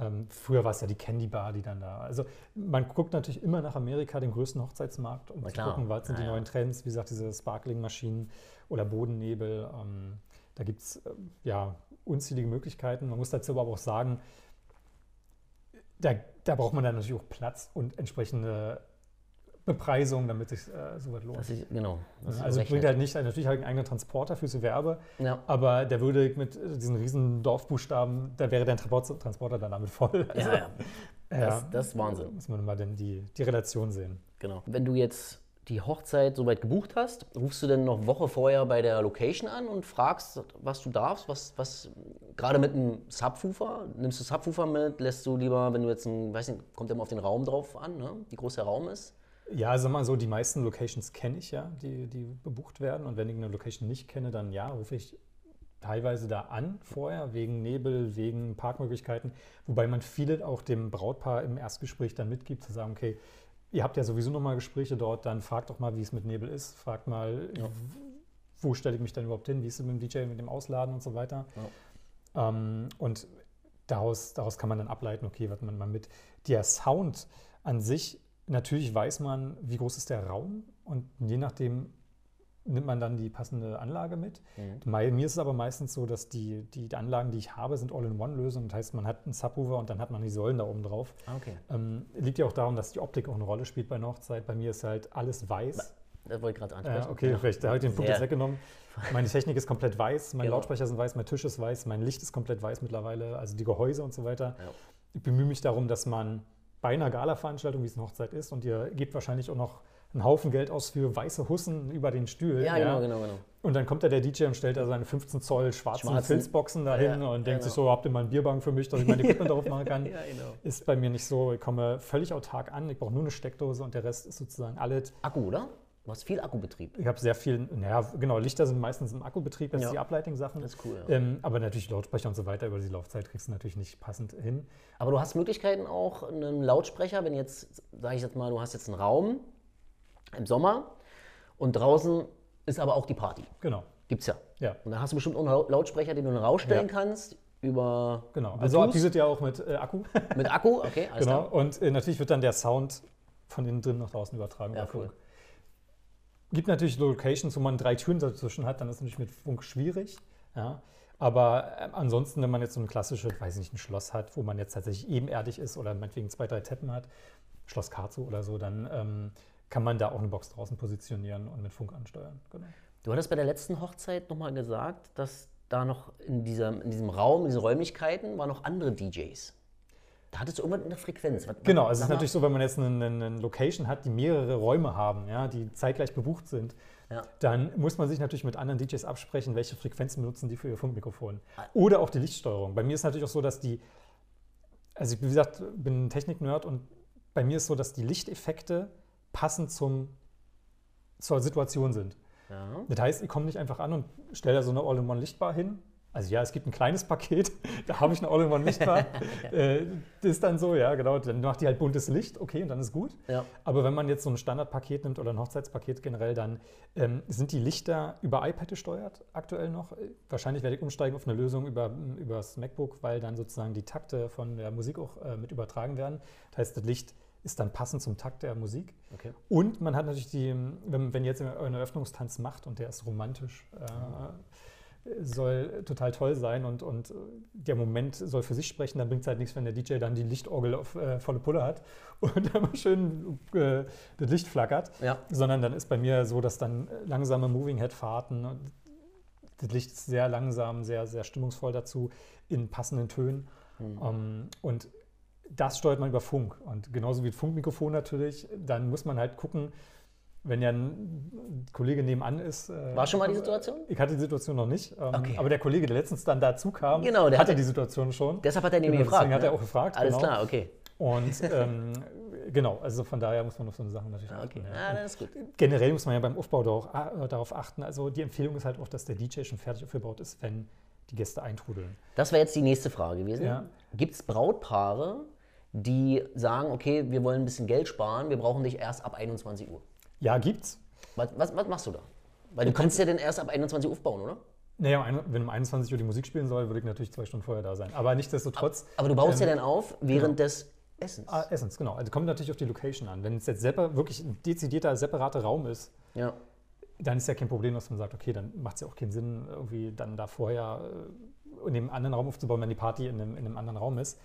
Ähm, früher war es ja die Candy Bar, die dann da. Also man guckt natürlich immer nach Amerika, den größten Hochzeitsmarkt, um Na zu klar. gucken, was sind Ja, die ja. neuen Trends. Wie gesagt, diese Sparkling-Maschinen oder Bodennebel. Ähm, da gibt es äh, ja unzählige Möglichkeiten. Man muss dazu aber auch sagen, da, da braucht man dann natürlich auch Platz und entsprechende Bepreisung, damit sich äh, so was lohnt. Das ist, genau. Das also bringt halt nicht, natürlich ich einen eigenen Transporter fürs Gewerbe, ja. aber der würde mit äh, diesen riesen Dorfbuchstaben, da wäre Transport- Transporter dann damit voll. Also, ja, ja. [laughs] ja, Das, das ist Wahnsinn. muss man mal dann die, die Relation sehen. Genau. Wenn du jetzt die Hochzeit soweit gebucht hast, rufst du denn noch Woche vorher bei der Location an und fragst, was du darfst, was, was gerade mit einem Subwoofer, nimmst du Subwoofer mit, lässt du lieber, wenn du jetzt ein, weiß nicht, kommt immer auf den Raum drauf an, ne? wie groß der Raum ist. Ja, sag mal so, die meisten Locations kenne ich ja, die, die bebucht werden. Und wenn ich eine Location nicht kenne, dann ja, rufe ich teilweise da an vorher, wegen Nebel, wegen Parkmöglichkeiten. Wobei man viele auch dem Brautpaar im Erstgespräch dann mitgibt, zu sagen, okay, ihr habt ja sowieso nochmal Gespräche dort, dann fragt doch mal, wie es mit Nebel ist. Fragt mal, Ja. wo stelle ich mich dann überhaupt hin, wie ist es mit dem DJ, mit dem Ausladen und so weiter. Ähm, und daraus, daraus kann man dann ableiten, okay, was man mal mit. Der Sound an sich, natürlich weiß man, wie groß ist der Raum und je nachdem nimmt man dann die passende Anlage mit. Mhm. Mir ist es aber meistens so, dass die, die Anlagen, die ich habe, sind All-in-One-Lösungen. Das heißt, man hat einen Subwoofer und dann hat man die Säulen da oben drauf. Ah, okay. Ähm, liegt ja auch darum, dass die Optik auch eine Rolle spielt bei einer Hochzeit. Bei mir ist halt alles weiß. Das wollte ich gerade ansprechen. Ja, okay, Ja. vielleicht da habe ich den Punkt Sehr. jetzt weggenommen. Meine Technik ist komplett weiß, meine Genau. Lautsprecher sind weiß, mein Tisch ist weiß, mein Licht ist komplett weiß mittlerweile, also die Gehäuse und so weiter. Ja. Ich bemühe mich darum, dass man bei einer Gala-Veranstaltung, wie es eine Hochzeit ist, und ihr gebt wahrscheinlich auch noch einen Haufen Geld aus für weiße Hussen über den Stühlen. Ja, genau, genau, genau. Und dann kommt da der DJ und stellt da seine 15 Zoll schwarzen, Schwarzen. Filzboxen dahin Ja, und denkt genau. sich so, habt ihr mal einen Bierbank für mich, dass ich meine [laughs] Equipment drauf machen kann. Ja, genau. Ist bei mir nicht so. Ich komme völlig autark an. Ich brauche nur eine Steckdose und der Rest ist sozusagen alles. Akku, oder? Du hast viel Akkubetrieb. Ich habe sehr viel, naja, genau, Lichter sind meistens im Akkubetrieb, das Ja. sind die Ableiting-Sachen. Das ist cool, ja. Ähm, aber natürlich Lautsprecher und so weiter über die Laufzeit kriegst du natürlich nicht passend hin. Aber du hast Möglichkeiten auch, einen Lautsprecher, wenn jetzt, sage ich jetzt mal, du hast jetzt einen Raum im Sommer und draußen ist aber auch die Party. Genau. Gibt's ja. Ja. Und dann hast du bestimmt auch einen Lautsprecher, den du dann rausstellen Ja. kannst über Genau. Also Bluetooth die sind ja auch mit äh, Akku. mit Akku. Okay, alles genau. klar. Und äh, natürlich wird dann der Sound von innen drin nach draußen übertragen. Ja, über Funk. Gibt natürlich Locations, wo man drei Türen dazwischen hat, dann ist es natürlich mit Funk schwierig. Ja. Aber ähm, ansonsten, wenn man jetzt so ein klassisches, weiß ich nicht, ein Schloss hat, wo man jetzt tatsächlich ebenerdig ist oder meinetwegen zwei, drei Teppen hat, Schloss Karzu oder so, dann ähm, kann man da auch eine Box draußen positionieren und mit Funk ansteuern. Genau. Du hattest bei der letzten Hochzeit nochmal gesagt, dass da noch in, dieser, in diesem Raum, in diesen Räumlichkeiten, waren noch andere DJs. Da hattest du irgendwas mit der Frequenz. Was- Genau, es ist natürlich so, wenn man jetzt eine, eine eine Location hat, die mehrere Räume haben, ja, die zeitgleich bebucht sind, Ja. dann muss man sich natürlich mit anderen DJs absprechen, welche Frequenzen benutzen die für ihr Funkmikrofon. Oder auch die Lichtsteuerung. Bei mir ist natürlich auch so, dass die, also ich, wie gesagt, bin ein Technik-Nerd und bei mir ist so, dass die Lichteffekte passend zum, zur Situation sind. Ja. Das heißt, ich komme nicht einfach an und stelle da so eine All-in-One-Lichtbar hin. Also ja, es gibt ein kleines Paket, [laughs] da habe ich eine All-in-One-Lichtbar. [laughs] äh, das ist dann so, ja, genau. Dann macht die halt buntes Licht, okay, und dann ist gut. Ja. Aber wenn man jetzt so ein Standardpaket nimmt oder ein Hochzeitspaket generell, dann ähm, sind die Lichter über iPad gesteuert aktuell noch. Wahrscheinlich werde ich umsteigen auf eine Lösung über, über das MacBook, weil dann sozusagen die Takte von der Musik auch äh, mit übertragen werden. Das heißt, das Licht ist dann passend zum Takt der Musik. Okay. Und man hat natürlich die, wenn, wenn ihr jetzt einen Eröffnungstanz macht und der ist romantisch, äh, soll total toll sein und, und der Moment soll für sich sprechen, dann bringt es halt nichts, wenn der DJ dann die Lichtorgel auf äh, volle Pulle hat [laughs] und immer schön äh, das Licht flackert, Ja. sondern dann ist bei mir so, dass dann langsame Moving Head Fahrten und das Licht ist sehr langsam, sehr, sehr stimmungsvoll dazu in passenden Tönen. Ähm, und das steuert man über Funk. Und genauso wie Funkmikrofon natürlich, dann muss man halt gucken, wenn ja ein Kollege nebenan ist. äh, War schon mal die Situation? Ich hatte die Situation noch nicht. Ähm, Okay. Aber der Kollege, der letztens dann dazu kam, Genau, hatte hatte- die Situation schon. Deshalb hat er nämlich Genau, gefragt. deswegen hat er ne? auch gefragt. Alles genau. klar, okay. Und [laughs] ähm, genau, also von daher muss man auf so eine Sachen natürlich Ah, Okay, achten. ah, Ja. das ist gut. Generell muss man ja beim Aufbau darauf, äh, darauf achten. Also die Empfehlung ist halt auch, dass der DJ schon fertig aufgebaut ist, wenn die Gäste eintrudeln. Das wäre jetzt die nächste Frage gewesen. Ja. Gibt es Brautpaare, die sagen, okay, wir wollen ein bisschen Geld sparen, wir brauchen dich erst ab 21 Uhr? Ja, gibt's. Was, was, was machst du da? Weil du kannst ja dann erst ab 21 Uhr aufbauen, oder? Naja, wenn um 21 Uhr die Musik spielen soll, würde ich natürlich zwei Stunden vorher da sein. Aber nichtsdestotrotz. Aber du baust ähm, ja dann auf während des Essens. Ah, Essens, genau. Also kommt natürlich auf die Location an. Wenn es jetzt wirklich ein dezidierter, separater Raum ist, Ja. dann ist ja kein Problem, dass man sagt, okay, dann macht es ja auch keinen Sinn, irgendwie dann da vorher äh, in dem anderen Raum aufzubauen, wenn die Party in einem, in einem anderen Raum ist.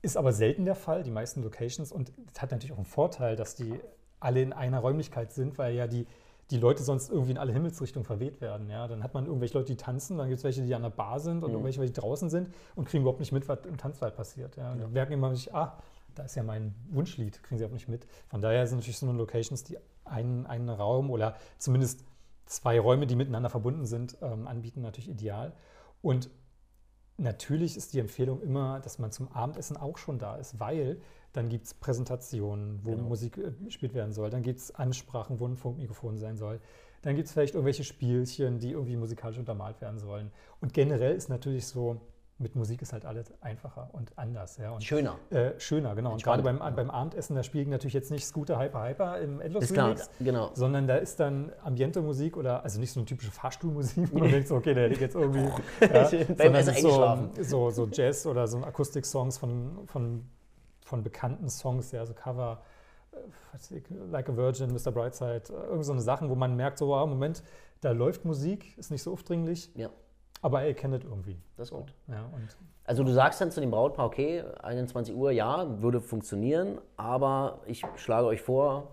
Ist aber selten der Fall, die meisten Locations. Und das hat natürlich auch einen Vorteil, dass die alle in einer Räumlichkeit sind, weil ja die, die Leute sonst irgendwie in alle Himmelsrichtungen verweht werden. Ja? Dann hat man irgendwelche Leute, die tanzen, dann gibt es welche, die an der Bar sind und irgendwelche, die draußen sind und kriegen überhaupt nicht mit, was im Tanzwald passiert. Ja? Und dann merken immer nicht, ah, da ist ja mein Wunschlied, kriegen sie überhaupt nicht mit. Von daher sind natürlich so eine Locations, die einen, einen Raum oder zumindest zwei Räume, die miteinander verbunden sind, ähm, anbieten, natürlich ideal. Und natürlich ist die Empfehlung immer, dass man zum Abendessen auch schon da ist, weil dann gibt es Präsentationen, wo Musik äh, gespielt werden soll, dann gibt es Ansprachen, wo ein Funkmikrofon sein soll, dann gibt es vielleicht irgendwelche Spielchen, die irgendwie musikalisch untermalt werden sollen. Und generell ist natürlich so, mit Musik ist halt alles einfacher und anders. Ja. Und, Schöner. Äh, schöner, genau. Und gerade beim, beim Abendessen, da spielen natürlich jetzt nicht Scooter Hyper Hyper im Endlos Ist klar, Remix, genau. sondern da ist dann Ambiente-Musik oder, also nicht so eine typische Fahrstuhlmusik, wo man [laughs] denkt, so, okay, der liegt jetzt irgendwie [laughs] ja, Beim sondern Essen so, so, so Jazz oder so Akustik-Songs von, von, von bekannten Songs, ja, so Cover ich, Like a Virgin, Mr. Brightside, äh, irgend so eine Sachen, wo man merkt, so, wow, Moment, da läuft Musik, ist nicht so aufdringlich, Ja, aber er kennt es irgendwie. das ist gut. Ja, Also du sagst dann zu dem Brautpaar, okay, 21 Uhr, ja, würde funktionieren, aber ich schlage euch vor,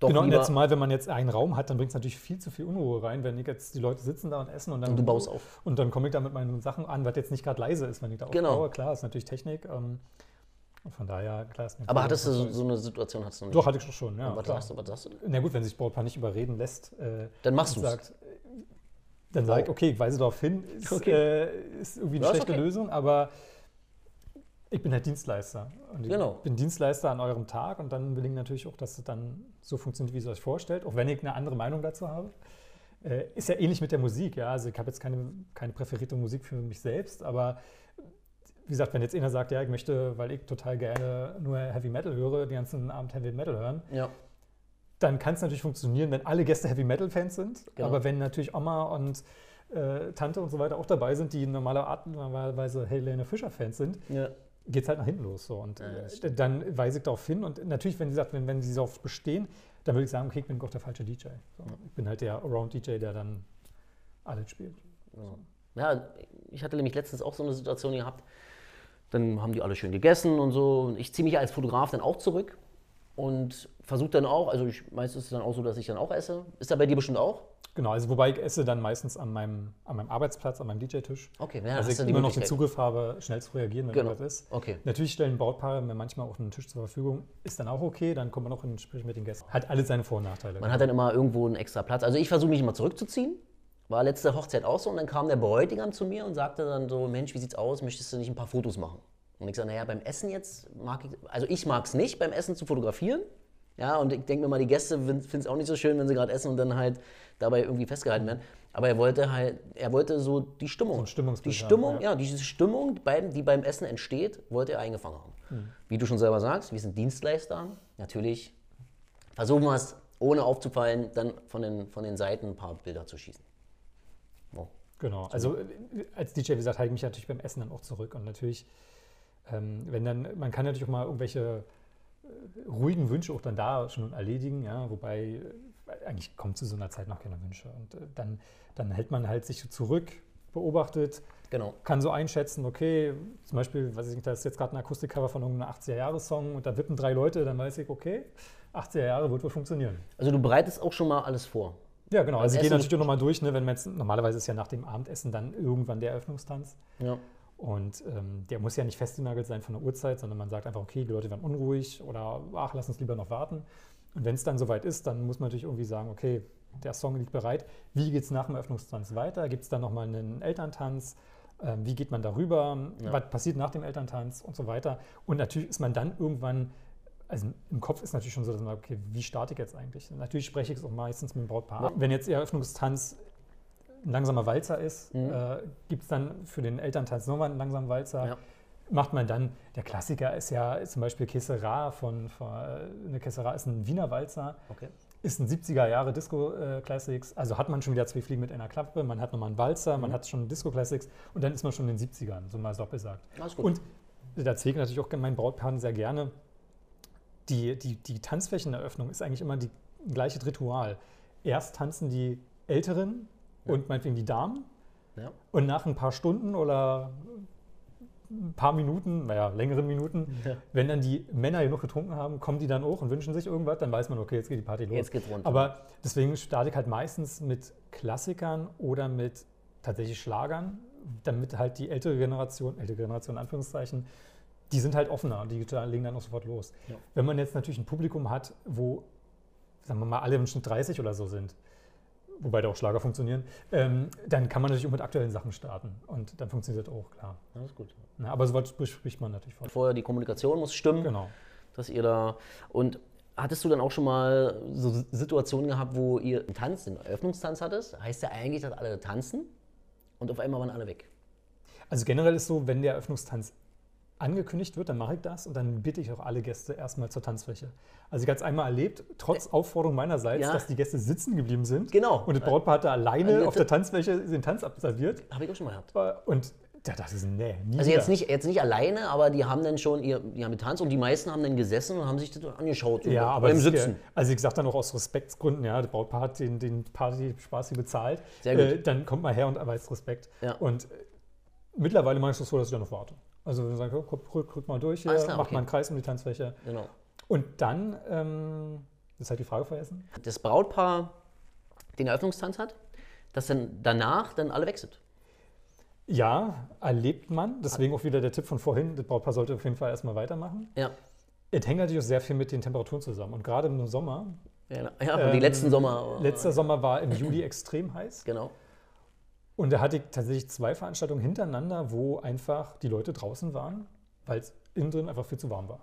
doch genau, und jetzt mal, wenn man jetzt einen Raum hat, dann bringt es natürlich viel zu viel Unruhe rein, wenn ich jetzt die Leute sitzen da und essen und dann. Und du baust auf. Und dann komme ich da mit meinen Sachen an, was jetzt nicht gerade leise ist, wenn ich da Genau. aufbaue. Klar, ist natürlich Technik. Ähm, von daher, klar ist eine aber hattest du so, so eine Situation hattest du noch nicht? Doch, hatte ich schon, ja. Und was klar. sagst du, was sagst du? Na gut, wenn sich Brautpaar nicht überreden lässt, äh, Dann machst sagt, äh, dann sage ich, okay, ich weise darauf hin, ist, Okay. äh, ist irgendwie eine Ja, schlechte okay. Lösung, aber ich bin halt Dienstleister. Und ich Genau. bin Dienstleister an eurem Tag und dann will ich natürlich auch, dass es dann so funktioniert, wie ihr es euch vorstellt, auch wenn ich eine andere Meinung dazu habe. Äh, ist ja ähnlich mit der Musik, ja. Also ich habe jetzt keine, keine präferierte Musik für mich selbst, aber wie gesagt, wenn jetzt einer sagt, ja, ich möchte, weil ich total gerne nur Heavy Metal höre, den ganzen Abend Heavy Metal hören, Ja, dann kann es natürlich funktionieren, wenn alle Gäste Heavy Metal Fans sind. Genau. Aber wenn natürlich Oma und äh, Tante und so weiter auch dabei sind, die normaler- normalerweise Helene Fischer Fans sind, ja. geht es halt nach hinten los. So. Und Ja, äh, dann weise ich darauf hin. Und natürlich, wenn sie sagt, wenn, wenn sie darauf bestehen, dann würde ich sagen, okay, ich bin auch der falsche DJ. So. Ich bin halt der Around-DJ, der dann alles spielt. Genau. Ja, ich hatte nämlich letztens auch so eine Situation gehabt. Dann haben die alle schön gegessen und so. Und ich ziehe mich als Fotograf dann auch zurück und versuche dann auch, also ich, meistens ist es dann auch so, dass ich dann auch esse. Ist da bei dir bestimmt auch? Genau, also wobei ich esse dann meistens an meinem, an meinem Arbeitsplatz, an meinem DJ-Tisch. Okay, ja, also ich immer noch den. Zugriff habe, schnell zu reagieren, wenn Genau. irgendwas ist. Okay. Natürlich stellen Brautpaare mir manchmal auch einen Tisch zur Verfügung. Ist dann auch okay, dann kommt man auch in Gespräch mit den Gästen. Hat alles seine Vor- und Nachteile. Man hat dann immer irgendwo einen extra Platz. Also ich versuche mich immer zurückzuziehen. War letzte Hochzeit auch so und dann kam der Bräutigam zu mir und sagte dann so, Mensch, wie sieht's aus, möchtest du nicht ein paar Fotos machen? Und ich sage, naja, beim Essen jetzt mag ich, also ich mag es nicht, beim Essen zu fotografieren. Ja, und ich denke mir mal, die Gäste finden es auch nicht so schön, wenn sie gerade essen und dann halt dabei irgendwie festgehalten werden. Aber er wollte halt, er wollte so die Stimmung. So die Stimmung, ja. ja, diese Stimmung, die beim, die beim Essen entsteht, wollte er eingefangen haben. Hm. Wie du schon selber sagst, wir sind Dienstleister. Natürlich versuchen wir es, ohne aufzufallen, dann von den, von den Seiten ein paar Bilder zu schießen. Genau. Also äh, als DJ, wie gesagt, halte ich mich natürlich beim Essen dann auch zurück. Und natürlich, ähm, wenn dann, man kann natürlich auch mal irgendwelche äh, ruhigen Wünsche auch dann da schon erledigen, ja, wobei äh, eigentlich kommt zu so einer Zeit noch keine Wünsche. Und äh, dann, dann hält man halt sich zurück, beobachtet, Genau. kann so einschätzen, okay, zum Beispiel, weiß ich nicht, da ist jetzt gerade ein Akustikcover von irgendeinem 80er-Jahres-Song und da wippen drei Leute, dann weiß ich, okay, 80er Jahre wird wohl funktionieren. Also du bereitest auch schon mal alles vor. Ja, genau. Also ich gehe Essen- natürlich nochmal durch, ne, wenn man jetzt, normalerweise ist ja nach dem Abendessen dann irgendwann der Eröffnungstanz. Ja. Und ähm, der muss ja nicht festgenagelt sein von der Uhrzeit, sondern man sagt einfach, okay, die Leute werden unruhig oder ach, lass uns lieber noch warten. Und wenn es dann soweit ist, dann muss man natürlich irgendwie sagen, okay, der Song liegt bereit. Wie geht es nach dem Eröffnungstanz weiter? Gibt es dann nochmal einen Elterntanz? Ähm, wie geht man darüber? Ja. Was passiert nach dem Elterntanz und so weiter? Und natürlich ist man dann irgendwann, also im Kopf ist natürlich schon so, dass man, okay, wie starte ich jetzt eigentlich? Natürlich spreche ich es auch meistens mit dem Brautpaar. Wenn jetzt der Eröffnungstanz ein langsamer Walzer ist, Mhm. äh, gibt es dann für den Elterntanz nochmal einen langsamen Walzer. Ja. Macht man dann, der Klassiker ist ja zum Beispiel Kessera von, von äh, eine Kessera ist ein Wiener Walzer, Okay. ist ein 70er Jahre Disco äh, Classics, also hat man schon wieder zwei Fliegen mit einer Klappe, man hat nochmal einen Walzer, Mhm. man hat schon Disco Classics und dann ist man schon in den 70ern, so mal salopp gesagt. Und da ich natürlich auch meinen Brautpaaren sehr gerne, die, die, die Tanzflächeneröffnung ist eigentlich immer die gleiche Ritual. Erst tanzen die Älteren und meinetwegen die Damen ja. und nach ein paar Stunden oder ein paar Minuten, naja, längeren Minuten, Ja. wenn dann die Männer genug getrunken haben, kommen die dann hoch und wünschen sich irgendwas, dann weiß man, okay, jetzt geht die Party los. Jetzt geht's runter. Aber deswegen starte ich halt meistens mit Klassikern oder mit tatsächlich Schlagern, damit halt die ältere Generation, ältere Generation in Anführungszeichen, die sind halt offener, die legen dann auch sofort los. Ja. Wenn man jetzt natürlich ein Publikum hat, wo, sagen wir mal, alle im Schnitt 30 oder so sind, wobei da auch Schlager funktionieren, ähm, dann kann man natürlich auch mit aktuellen Sachen starten. Und dann funktioniert das auch, klar. Alles gut. Na, aber sowas spricht man natürlich vor. Vorher die Kommunikation muss stimmen, Genau. dass ihr da. Und hattest du dann auch schon mal so Situationen gehabt, wo ihr einen Tanz, einen Eröffnungstanz hattest? Heißt ja eigentlich, dass alle tanzen und auf einmal waren alle weg. Also generell ist so, wenn der Eröffnungstanz angekündigt wird, dann mache ich das und dann bitte ich auch alle Gäste erstmal zur Tanzfläche. Also ich habe es einmal erlebt, trotz Aufforderung meinerseits, Ja. dass die Gäste sitzen geblieben sind. Genau. Und das Brautpaar hatte alleine Eine- auf der Tanzfläche den Tanz absolviert. Habe ich auch schon mal gehabt. Äh, Und Da dachte ich, nee, nie Also wieder. jetzt nicht, jetzt nicht alleine, aber die haben dann schon ihr, die haben getanzt und die meisten haben dann gesessen und haben sich das angeschaut. Ja, aber beim das ist Sitzen. Also ich sage dann auch aus Respektsgründen, ja, der Brautpaar hat den, den Party-Spaß hier bezahlt. Sehr gut. Äh, dann kommt mal her und erweist Respekt. Ja. Und äh, mittlerweile mache ich das so, dass ich dann noch warte. Also wir sagen, komm, rück, rück mal durch hier, klar, mach okay. mal einen Kreis um die Tanzfläche. Genau. Und dann, ähm, das ist halt die Frage vergessen. Das Brautpaar den Eröffnungstanz hat, dass dann danach dann alle weg sind. Ja, erlebt man. Deswegen auch wieder der Tipp von vorhin, das Brautpaar sollte auf jeden Fall erstmal weitermachen. Ja. Es hängt natürlich auch sehr viel mit den Temperaturen zusammen. Und gerade im Sommer, Ja, ja und die Ähm, letzten Sommer. letzter Sommer war im Juli extrem heiß. Genau. Und da hatte ich tatsächlich zwei Veranstaltungen hintereinander, wo einfach die Leute draußen waren, weil es innen drin einfach viel zu warm war.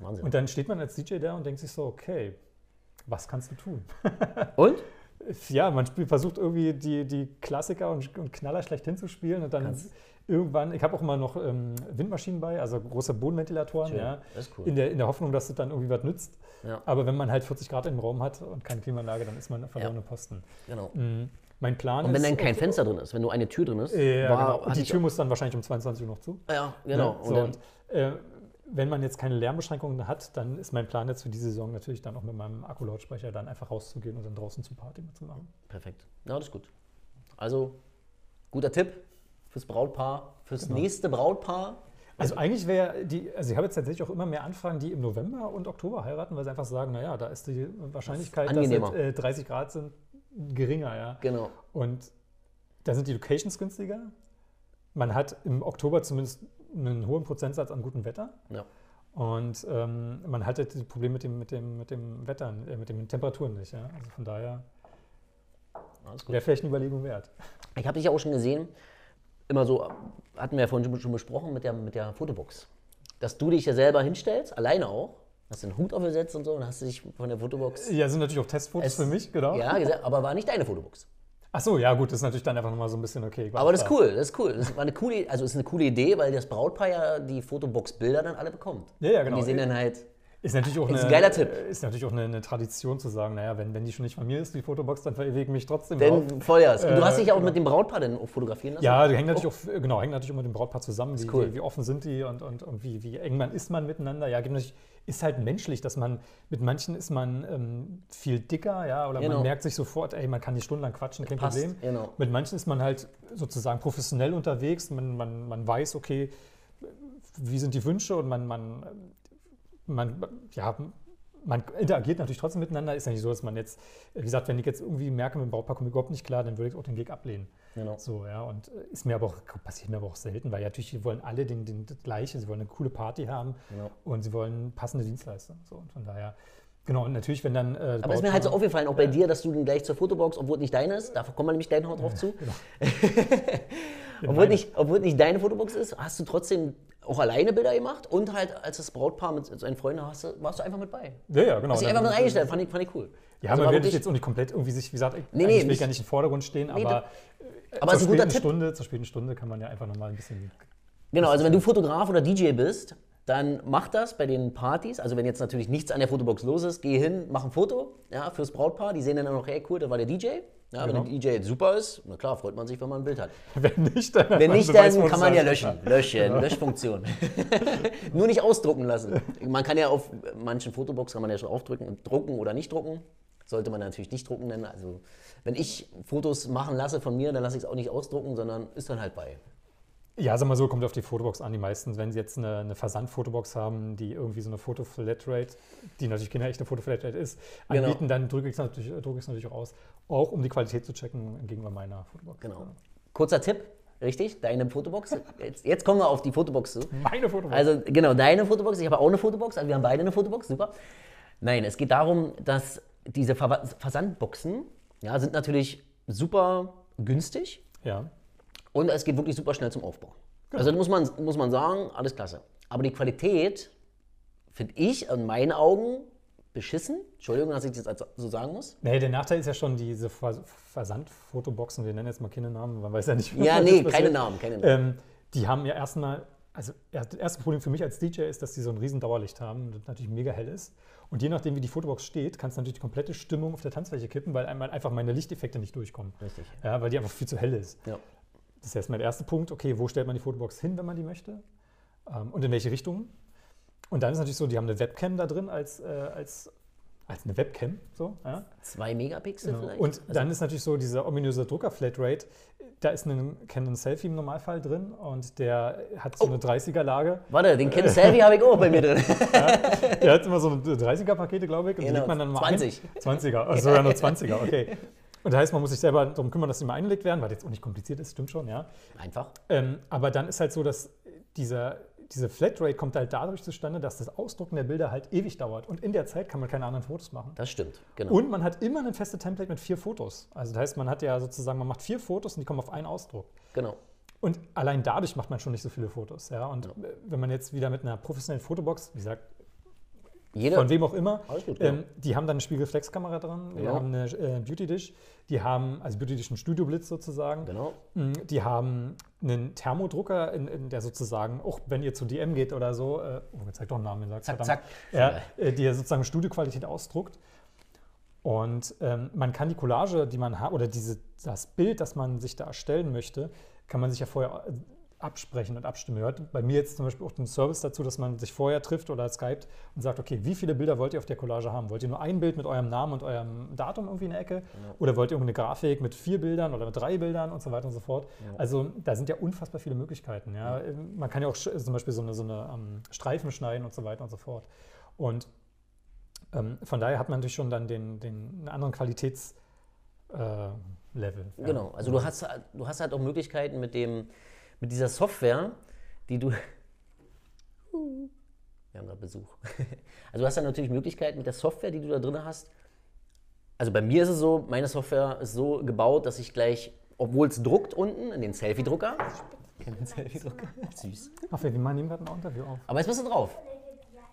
Wahnsinn. Und dann steht man als DJ da und denkt sich so, okay, was kannst du tun? [laughs] Und? Ja, man spielt, versucht irgendwie die, die Klassiker und, und Knaller schlechthin zu spielen und dann Kannst- irgendwann, ich habe auch immer noch ähm, Windmaschinen bei, also große Bodenventilatoren, Schön, ja, das ist cool. in, der, in der Hoffnung, dass es dann irgendwie was nützt. Ja. Aber wenn man halt 40 Grad im Raum hat und keine Klimaanlage, dann ist man ein verlorener Posten. Genau. Mhm. Mein Plan Und wenn ist. dann kein Fenster drin ist, wenn nur eine Tür drin ist, ja, war, genau. Und die Tür muss dann wahrscheinlich um 22 Uhr noch zu. Ja, genau. Ne? Und So, dann, und, äh, wenn man jetzt keine Lärmbeschränkungen hat, dann ist mein Plan jetzt für diese Saison natürlich dann auch mit meinem Akkulautsprecher dann einfach rauszugehen und dann draußen zu Party zu machen. perfekt. Ja, das ist gut. Also, guter Tipp fürs Brautpaar, fürs Genau. nächste Brautpaar. Also eigentlich wäre die, also ich habe jetzt tatsächlich auch immer mehr Anfragen, die im November und Oktober heiraten, weil sie einfach sagen, naja, da ist die Wahrscheinlichkeit, dass angenehmer. es, äh, 30 Grad sind, geringer, ja. Genau. Und da sind die Locations günstiger. Man hat im Oktober zumindest einen hohen Prozentsatz an gutem Wetter. Ja. Und ähm, man hat halt das Problem mit dem, mit dem, mit dem Wetter, äh, mit den Temperaturen nicht. Ja? Also von daher wäre vielleicht eine Überlegung wert. Ich habe dich ja auch schon gesehen, immer so, hatten wir ja vorhin schon- schon besprochen mit der, mit der Fotobox. Dass du dich ja selber hinstellst, alleine auch, hast den Hut aufgesetzt und so und hast dich von der Fotobox. Ja, sind natürlich auch Testfotos Es- für mich, genau. Ja, aber war nicht deine Fotobox. Ach so, ja gut, das ist natürlich dann einfach nochmal so ein bisschen okay. Aber das ist cool, das ist cool. Das war eine coole, also ist eine coole Idee, weil das Brautpaar ja die Fotobox-Bilder dann alle bekommt. Ja, ja, genau. Und die sehen dann halt, Ist natürlich auch Ist eine, ein geiler Tipp. Ist natürlich auch eine, eine Tradition zu sagen, naja, wenn, wenn die schon nicht von mir ist, die Fotobox, dann verewige ich mich trotzdem denn Vollgas. Und du Äh, hast dich ja auch genau. mit dem Brautpaar dann fotografieren lassen? Ja, die hängen natürlich auch, genau, hängen natürlich auch mit dem Brautpaar zusammen. Wie, cool. wie, wie offen sind die und, und, und wie, wie eng man ist man miteinander. Ja, gibt natürlich, ist halt menschlich, dass man mit manchen ist man ähm, viel dicker, ja, oder Genau. man merkt sich sofort, ey, man kann nicht stundenlang quatschen, kein Passt, Problem. genau. Mit manchen ist man halt sozusagen professionell unterwegs, man, man, man weiß, okay, wie sind die Wünsche und man, man, man, ja, man interagiert natürlich trotzdem miteinander. Ist ja nicht so, dass man jetzt, wie gesagt, wenn ich jetzt irgendwie merke, mit dem Brautpaar komme ich überhaupt nicht klar, dann würde ich auch den Gig ablehnen. Genau. So, ja, und äh, ist mir aber auch, passiert mir aber auch selten, weil ja natürlich die wollen alle den, den, das Gleiche, sie wollen eine coole Party haben Genau. und sie wollen passende Dienstleister. So, und von daher, genau, und natürlich, wenn dann. Äh, Aber es ist mir halt so aufgefallen, auch bei dir, dass du dann gleich zur Fotobox, obwohl es nicht deine ist, da kommen wir nämlich gleich noch drauf zu. [laughs] obwohl, meine. nicht, obwohl es nicht deine Fotobox ist, hast du trotzdem auch alleine Bilder gemacht und halt als das Brautpaar mit seinen Freunden hast, du- warst du einfach mit bei. Ja, ja, genau. Hast dich einfach mit eingestellt, fand ich, fand ich cool. Ja, Also man will wirklich- jetzt auch nicht komplett irgendwie sich, wie gesagt, ich, Nee, nee, will ich nicht- ja nicht im Vordergrund stehen, Nee, aber, aber zur späten. Stunde, zur späten Stunde kann man ja einfach nochmal ein bisschen. Genau, also wenn du Fotograf oder DJ bist, dann mach das bei den Partys. Also wenn jetzt natürlich nichts an der Fotobox los ist, geh hin, mach ein Foto ja, fürs Brautpaar. Die sehen dann auch noch, hey cool, da war der DJ. Ja, Genau. Wenn der DJ jetzt super ist, na klar, freut man sich, wenn man ein Bild hat. [laughs] Wenn nicht, dann, Wenn nicht, weiß dann man kann man ja löschen. [laughs] Löschen, Löschfunktion. [laughs] Nur nicht ausdrucken lassen. Man kann ja auf manchen Fotobox kann man ja schon aufdrücken und drucken oder nicht drucken. Sollte man natürlich nicht drucken, denn also wenn ich Fotos machen lasse von mir, dann lasse ich es auch nicht ausdrucken, sondern ist dann halt bei. Ja, sag mal so, kommt auf die Fotobox an. Die meisten, wenn sie jetzt eine, eine Versandfotobox haben, die irgendwie so eine Fotoflatrate, die natürlich keine echte Fotoflatrate ist, Genau. anbieten, dann drücke ich es natürlich, es natürlich auch aus. Auch um die Qualität zu checken gegenüber meiner Fotobox. Genau. Kurzer Tipp, richtig? Deine Fotobox. [laughs] Jetzt, jetzt kommen wir auf die Fotobox zu. Meine Fotobox. Also genau, deine Fotobox. Ich habe auch eine Fotobox, also wir haben beide eine Fotobox, super. Nein, es geht darum, dass diese Ver Versandboxen ja, sind natürlich super günstig ja. Und es geht wirklich super schnell zum Aufbau. Also da muss man, muss man sagen, alles klasse. Aber die Qualität finde ich in meinen Augen beschissen. Entschuldigung, dass ich das so sagen muss. Nee, der Nachteil ist ja schon diese Vers Versandfotoboxen, wir nennen jetzt mal keine Namen, man weiß ja nicht, Ja, nee, keine. Namen, keine Namen. Ähm, die haben ja erstmal, also das erste Problem für mich als DJ ist, dass die so ein riesen Dauerlicht haben, das natürlich mega hell ist. Und je nachdem, wie die Fotobox steht, kannst du natürlich die komplette Stimmung auf der Tanzfläche kippen, weil einmal einfach meine Lichteffekte nicht durchkommen. Richtig. Ja, weil die einfach viel zu hell ist. Ja. Das ist erstmal der erste Punkt, okay, wo stellt man die Fotobox hin, wenn man die möchte? Ähm, und in welche Richtung? Und dann ist natürlich so, die haben eine Webcam da drin als, äh, als, als eine Webcam. So, ja. Zwei Megapixel Genau. vielleicht? Und Also- dann ist natürlich so dieser ominöse Drucker-Flatrate. Da ist ein Canon Selfie im Normalfall drin und der hat so Oh. eine 30er-Lage. Warte, den Ken Selfie habe ich auch bei mir drin. [laughs] Der hat immer so eine 30er-Pakete, glaube ich. Und Genau, legt man dann mal 20. Ein. 20er, also sogar nur 20er, okay. Und das heißt, man muss sich selber darum kümmern, dass die mal eingelegt werden, weil das jetzt auch nicht kompliziert ist, stimmt schon, ja. Einfach. Ähm, aber dann ist halt so, dass dieser, diese Flatrate kommt halt dadurch zustande, dass das Ausdrucken der Bilder halt ewig dauert. Und in der Zeit kann man keine anderen Fotos machen. Das stimmt, genau. Und man hat immer ein festes Template mit vier Fotos. Also das heißt, man hat ja sozusagen, man macht vier Fotos und die kommen auf einen Ausdruck. Genau. Und allein dadurch macht man schon nicht so viele Fotos. Ja? Und äh, wenn man jetzt wieder mit einer professionellen Fotobox, wie gesagt, Jeder, von wem auch immer, gut, ähm, die haben dann eine Spiegelreflexkamera dran, die Genau. haben eine äh, Beauty Dish, die haben, also Beauty Dish ein Studioblitz sozusagen, genau. Mm, die haben einen Thermodrucker, in, in der sozusagen, auch wenn ihr zu DM geht oder so, äh, oh, jetzt zeigt doch einen Namen, sagt Zack, zack. Ja, äh, die ja sozusagen Studioqualität ausdruckt. Und ähm, man kann die Collage, die man hat, oder diese, das Bild, das man sich da erstellen möchte, kann man sich ja vorher äh, absprechen und abstimmen. Gehört bei mir jetzt zum Beispiel auch den Service dazu, dass man sich vorher trifft oder skypt und sagt, okay, wie viele Bilder wollt ihr auf der Collage haben? Wollt ihr nur ein Bild mit eurem Namen und eurem Datum irgendwie in der Ecke? Oder wollt ihr irgendeine Grafik mit vier Bildern oder mit drei Bildern und so weiter und so fort? Also da sind ja unfassbar viele Möglichkeiten. Ja? Ähm, Man kann ja auch sch- zum Beispiel so eine, so eine ähm, Streifen schneiden und so weiter und so fort. Und ähm, von daher hat man natürlich schon dann den, den einen anderen Qualitätslevel. Äh, ja. Genau. Also du hast, du hast halt auch Möglichkeiten mit dem, mit dieser Software, die du. [laughs] Wir haben gerade Besuch. [laughs] Also du hast dann natürlich Möglichkeiten mit der Software, die du da drin hast. Also bei mir ist es so, meine Software ist so gebaut, dass ich gleich, obwohl es druckt unten in den Selfie-Drucker. Den Selfie-Drucker. Süß. Ach, wir machen ihm gerade ein Interview auf. Aber jetzt bist du drauf.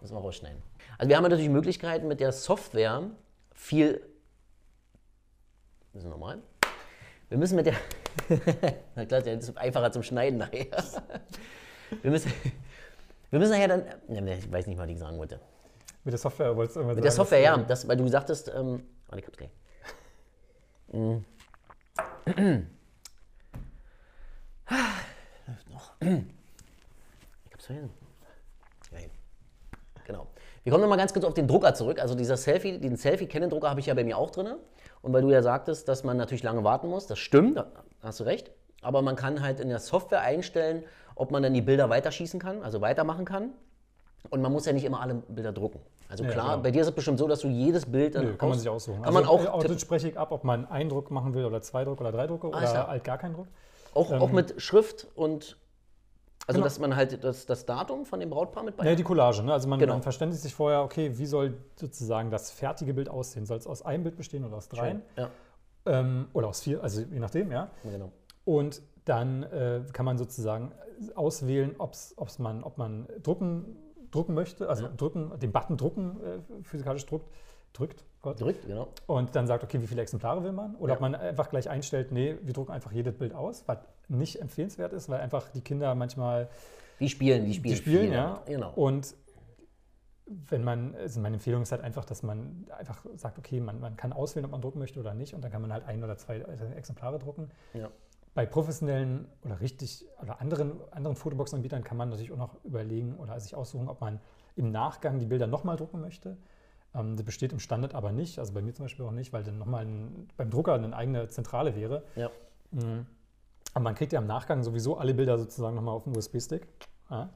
Müssen wir rausschneiden. Also wir haben natürlich Möglichkeiten mit der Software viel. Müssen wir nochmal. Wir müssen mit der. [laughs] Na klar, das ist einfacher zum Schneiden nachher. Wir müssen, wir müssen nachher dann. Ich weiß nicht mal, was ich sagen wollte. Mit der Software wolltest du irgendwas Mit der Software, ja. Das, weil du sagtest. Ähm, warte, ich hab's gleich. Mm. [clears throat] Läuft noch. [clears throat] Ich hab's vergessen. Geil. Genau. Wir kommen nochmal ganz kurz auf den Drucker zurück. Also dieser Selfie, den Selfie-Canon-Drucker habe ich ja bei mir auch drin. Und weil du ja sagtest, dass man natürlich lange warten muss, das stimmt, da hast du recht. Aber man kann halt in der Software einstellen, ob man dann die Bilder weiterschießen kann, also weitermachen kann. Und man muss ja nicht immer alle Bilder drucken. Also Ja, klar, genau. bei dir ist es bestimmt so, dass du jedes Bild dann Nö, kann man sich aussuchen. Kann man also, auch, äh, tippen. Auto spreche ich ab, ob man einen Druck machen will oder zwei Druck oder drei Drucke oder ja. halt gar keinen Druck. auch, auch mit Schrift und also Genau. dass man halt das, das Datum von dem Brautpaar mit bei Ja, die Collage. Ne? Also man, Genau. man verständigt sich vorher, okay, wie soll sozusagen das fertige Bild aussehen? Soll es aus einem Bild bestehen oder aus dreien? Ja, Ähm, oder aus vier, also je nachdem, ja. genau. Und dann äh, kann man sozusagen auswählen, ob's, ob's man, ob man drucken, drucken möchte, also drücken, den Button drucken äh, physikalisch druckt, drückt. Gott. Drückt, genau. Und dann sagt, okay, wie viele Exemplare will man? Oder Ja. ob man einfach gleich einstellt, nee, wir drucken einfach jedes Bild aus, was nicht empfehlenswert ist, weil einfach die Kinder manchmal Die spielen, die spielen. die spielen, viel ja. Genau. Und wenn man, also meine Empfehlung ist halt einfach, dass man einfach sagt, okay, man, man kann auswählen, ob man drucken möchte oder nicht. Und dann kann man halt ein oder zwei Exemplare drucken. Ja. Bei professionellen oder richtig oder anderen, anderen Fotobox-Anbietern kann man natürlich auch noch überlegen oder sich aussuchen, ob man im Nachgang die Bilder nochmal drucken möchte. Ähm, das besteht im Standard aber nicht, also bei mir zum Beispiel auch nicht, weil dann nochmal beim Drucker eine eigene Zentrale wäre. Ja. Mhm. Aber man kriegt ja im Nachgang sowieso alle Bilder sozusagen nochmal auf den USB-Stick. Ja.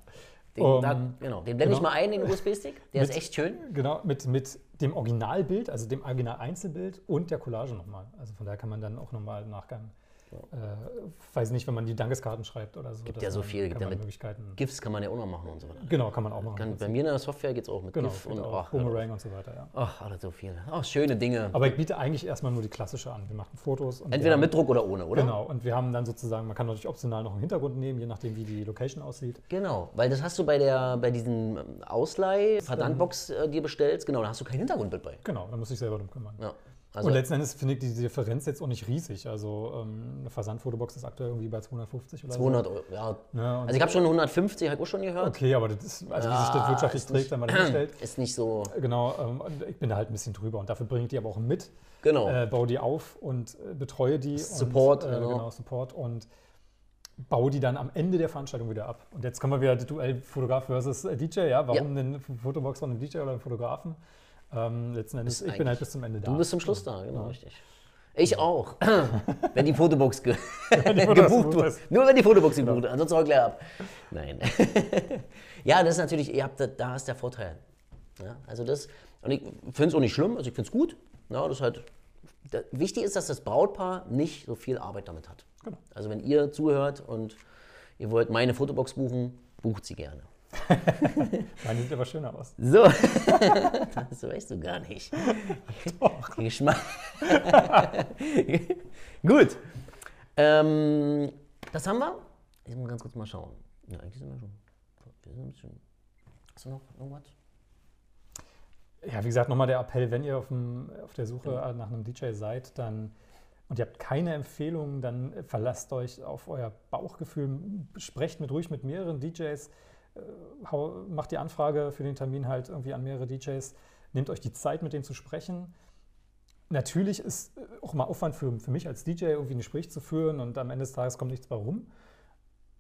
Den, Um, da, genau. Den blende ich genau. mal ein, den USB-Stick. Der ist Mit- echt schön. Genau, mit, mit dem Originalbild, also dem Original-Einzelbild und der Collage nochmal. Also von daher kann man dann auch nochmal im Nachgang, äh, weiß nicht, wenn man die Dankeskarten schreibt oder so. Gibt ja so viel, gibt ja mit Möglichkeiten. GIFs kann man ja auch noch machen und so weiter. Genau, kann man auch machen. Kann, bei mir in der Software geht es auch mit genau, GIF und auch Boomerang und so weiter, ja. ach, alles so viel. Ach, schöne Dinge. Aber ich biete eigentlich erstmal nur die klassische an. Wir machen Fotos. Entweder haben, mit Druck oder ohne, oder? Genau, und wir haben dann sozusagen, man kann natürlich optional noch einen Hintergrund nehmen, je nachdem, wie die Location aussieht. Genau, weil das hast du bei der bei diesem ähm, Ausleih Versandbox äh, dir bestellst, genau, da hast du kein Hintergrundbild bei. Genau, da muss ich selber drum kümmern. Ja. Also und letzten Endes finde ich die Differenz jetzt auch nicht riesig. Also ähm, eine Versandfotobox ist aktuell irgendwie bei 250 oder 200 Euro, ja. so. Ja, und Also ich habe schon 150, habe ich auch schon gehört. Okay, aber das ist, also wie sich das wirtschaftlich trägt, nicht- wenn man das hinstellt. [clears throat] Ist nicht so, Genau, ähm, ich bin da halt ein bisschen drüber und dafür bringe ich die aber auch mit, genau. äh, baue die auf und äh, betreue die. Support, und, äh, genau. genau. Support und baue die dann am Ende der Veranstaltung wieder ab. Und jetzt kommen wir wieder Duell Fotograf versus äh, DJ, ja. Warum Ja. eine Fotobox von einem DJ oder einem Fotografen? Ähm, letzten Endes, ich bin halt bis zum Ende da. Du bist zum Schluss da, genau, richtig. Ich auch. [laughs] wenn die Fotobox ge [laughs] [laughs] Fotobox gebucht gebucht ist. Nur wenn die Fotobox gebucht wird, ansonsten ich gleich ab. Nein. ja, das ist natürlich, ihr habt, da- da ist der Vorteil. Ja, also das, und ich finde es auch nicht schlimm, also ich finde es gut. Ja, das halt, da, wichtig ist, dass das Brautpaar nicht so viel Arbeit damit hat. Genau. Also wenn ihr zuhört und ihr wollt meine Fotobox buchen, bucht sie gerne. [laughs] Meine sieht aber schöner aus. So, [laughs] das weißt du gar nicht. Geschmack. [laughs] Gut. Ähm, das haben wir. Ich muss ganz kurz mal schauen. Ja, eigentlich sind wir schon. Wir sind ein bisschen. Hast du noch irgendwas? Ja, wie gesagt, nochmal der Appell, wenn ihr auf, dem, auf der Suche nach einem DJ seid, dann und ihr habt keine Empfehlungen, dann verlasst euch auf euer Bauchgefühl, sprecht mit ruhig mit mehreren DJs, macht die Anfrage für den Termin halt irgendwie an mehrere DJs, nehmt euch die Zeit, mit denen zu sprechen. Natürlich ist äh, auch mal Aufwand für, für mich als DJ, irgendwie ein Gespräch zu führen und am Ende des Tages kommt nichts bei rum.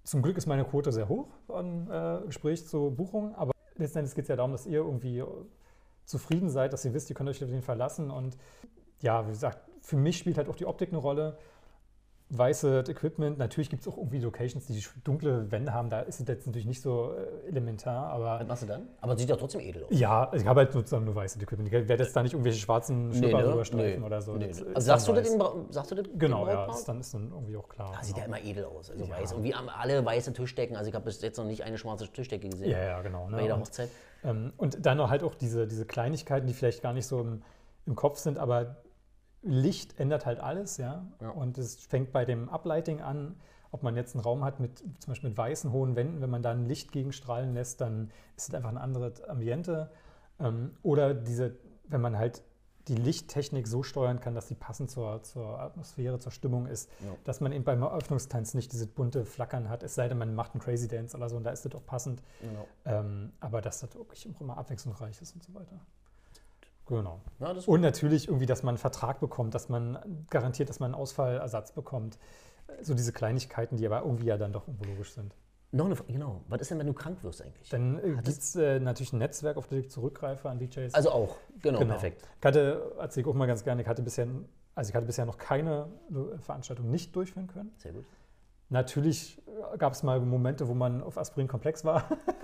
Zum Glück ist meine Quote sehr hoch an äh, Gespräch zur Buchung, aber letzten Endes geht es ja darum, dass ihr irgendwie zufrieden seid, dass ihr wisst, ihr könnt euch auf den verlassen. Und ja, wie gesagt, für mich spielt halt auch die Optik eine Rolle. Weiße Equipment, natürlich gibt es auch irgendwie Locations, die dunkle Wände haben, da ist es jetzt natürlich nicht so äh, elementar, aber Was machst du dann? Aber sieht doch trotzdem edel aus. ja, also ich habe halt sozusagen nur weiße Equipment. Ich werde jetzt da nicht irgendwelche schwarzen Schnupper ne? rüberstreifen Nee. oder so. Nee, Das nee. Also sagst du, Bra- sagst du das Genau, ja, Brautpaar? ist dann ist dann irgendwie auch klar. Ah, sieht ja genau. immer edel aus, also weiß. Und wie alle weiße Tischdecken. Also ich habe bis jetzt noch nicht eine schwarze Tischdecke gesehen. Ja, ja, genau. Bei Ne? jeder Und, Hochzeit. ähm, und dann halt auch diese, diese Kleinigkeiten, die vielleicht gar nicht so im, im Kopf sind, aber Licht ändert halt alles, ja. Ja. Und es fängt bei dem Uplighting an, ob man jetzt einen Raum hat mit zum Beispiel mit weißen hohen Wänden, wenn man da ein Licht gegenstrahlen lässt, dann ist es einfach ein anderes Ambiente. Ähm, oder diese, wenn man halt die Lichttechnik so steuern kann, dass sie passend zur, zur Atmosphäre, zur Stimmung ist, Ja. dass man eben beim Eröffnungstanz nicht dieses bunte Flackern hat, es sei denn, man macht einen Crazy Dance oder so, und da ist das auch passend. Genau. Ähm, aber dass das wirklich immer abwechslungsreich ist und so weiter. Genau. Ja, Und natürlich irgendwie, dass man einen Vertrag bekommt, dass man garantiert, dass man einen Ausfallersatz bekommt. So diese Kleinigkeiten, die aber irgendwie ja dann doch irgendwo logisch sind. Noch eine Frage, genau. Was ist denn, wenn du krank wirst eigentlich? Dann äh, gibt es äh, natürlich ein Netzwerk, auf das ich zurückgreife an DJs. Also auch, genau, Genau. perfekt. Ich hatte, erzähle ich auch mal ganz gerne, ich hatte bisher, also ich hatte bisher noch keine äh, Veranstaltung nicht durchführen können. Sehr gut. Natürlich gab es mal Momente, wo man auf Aspirin komplex war,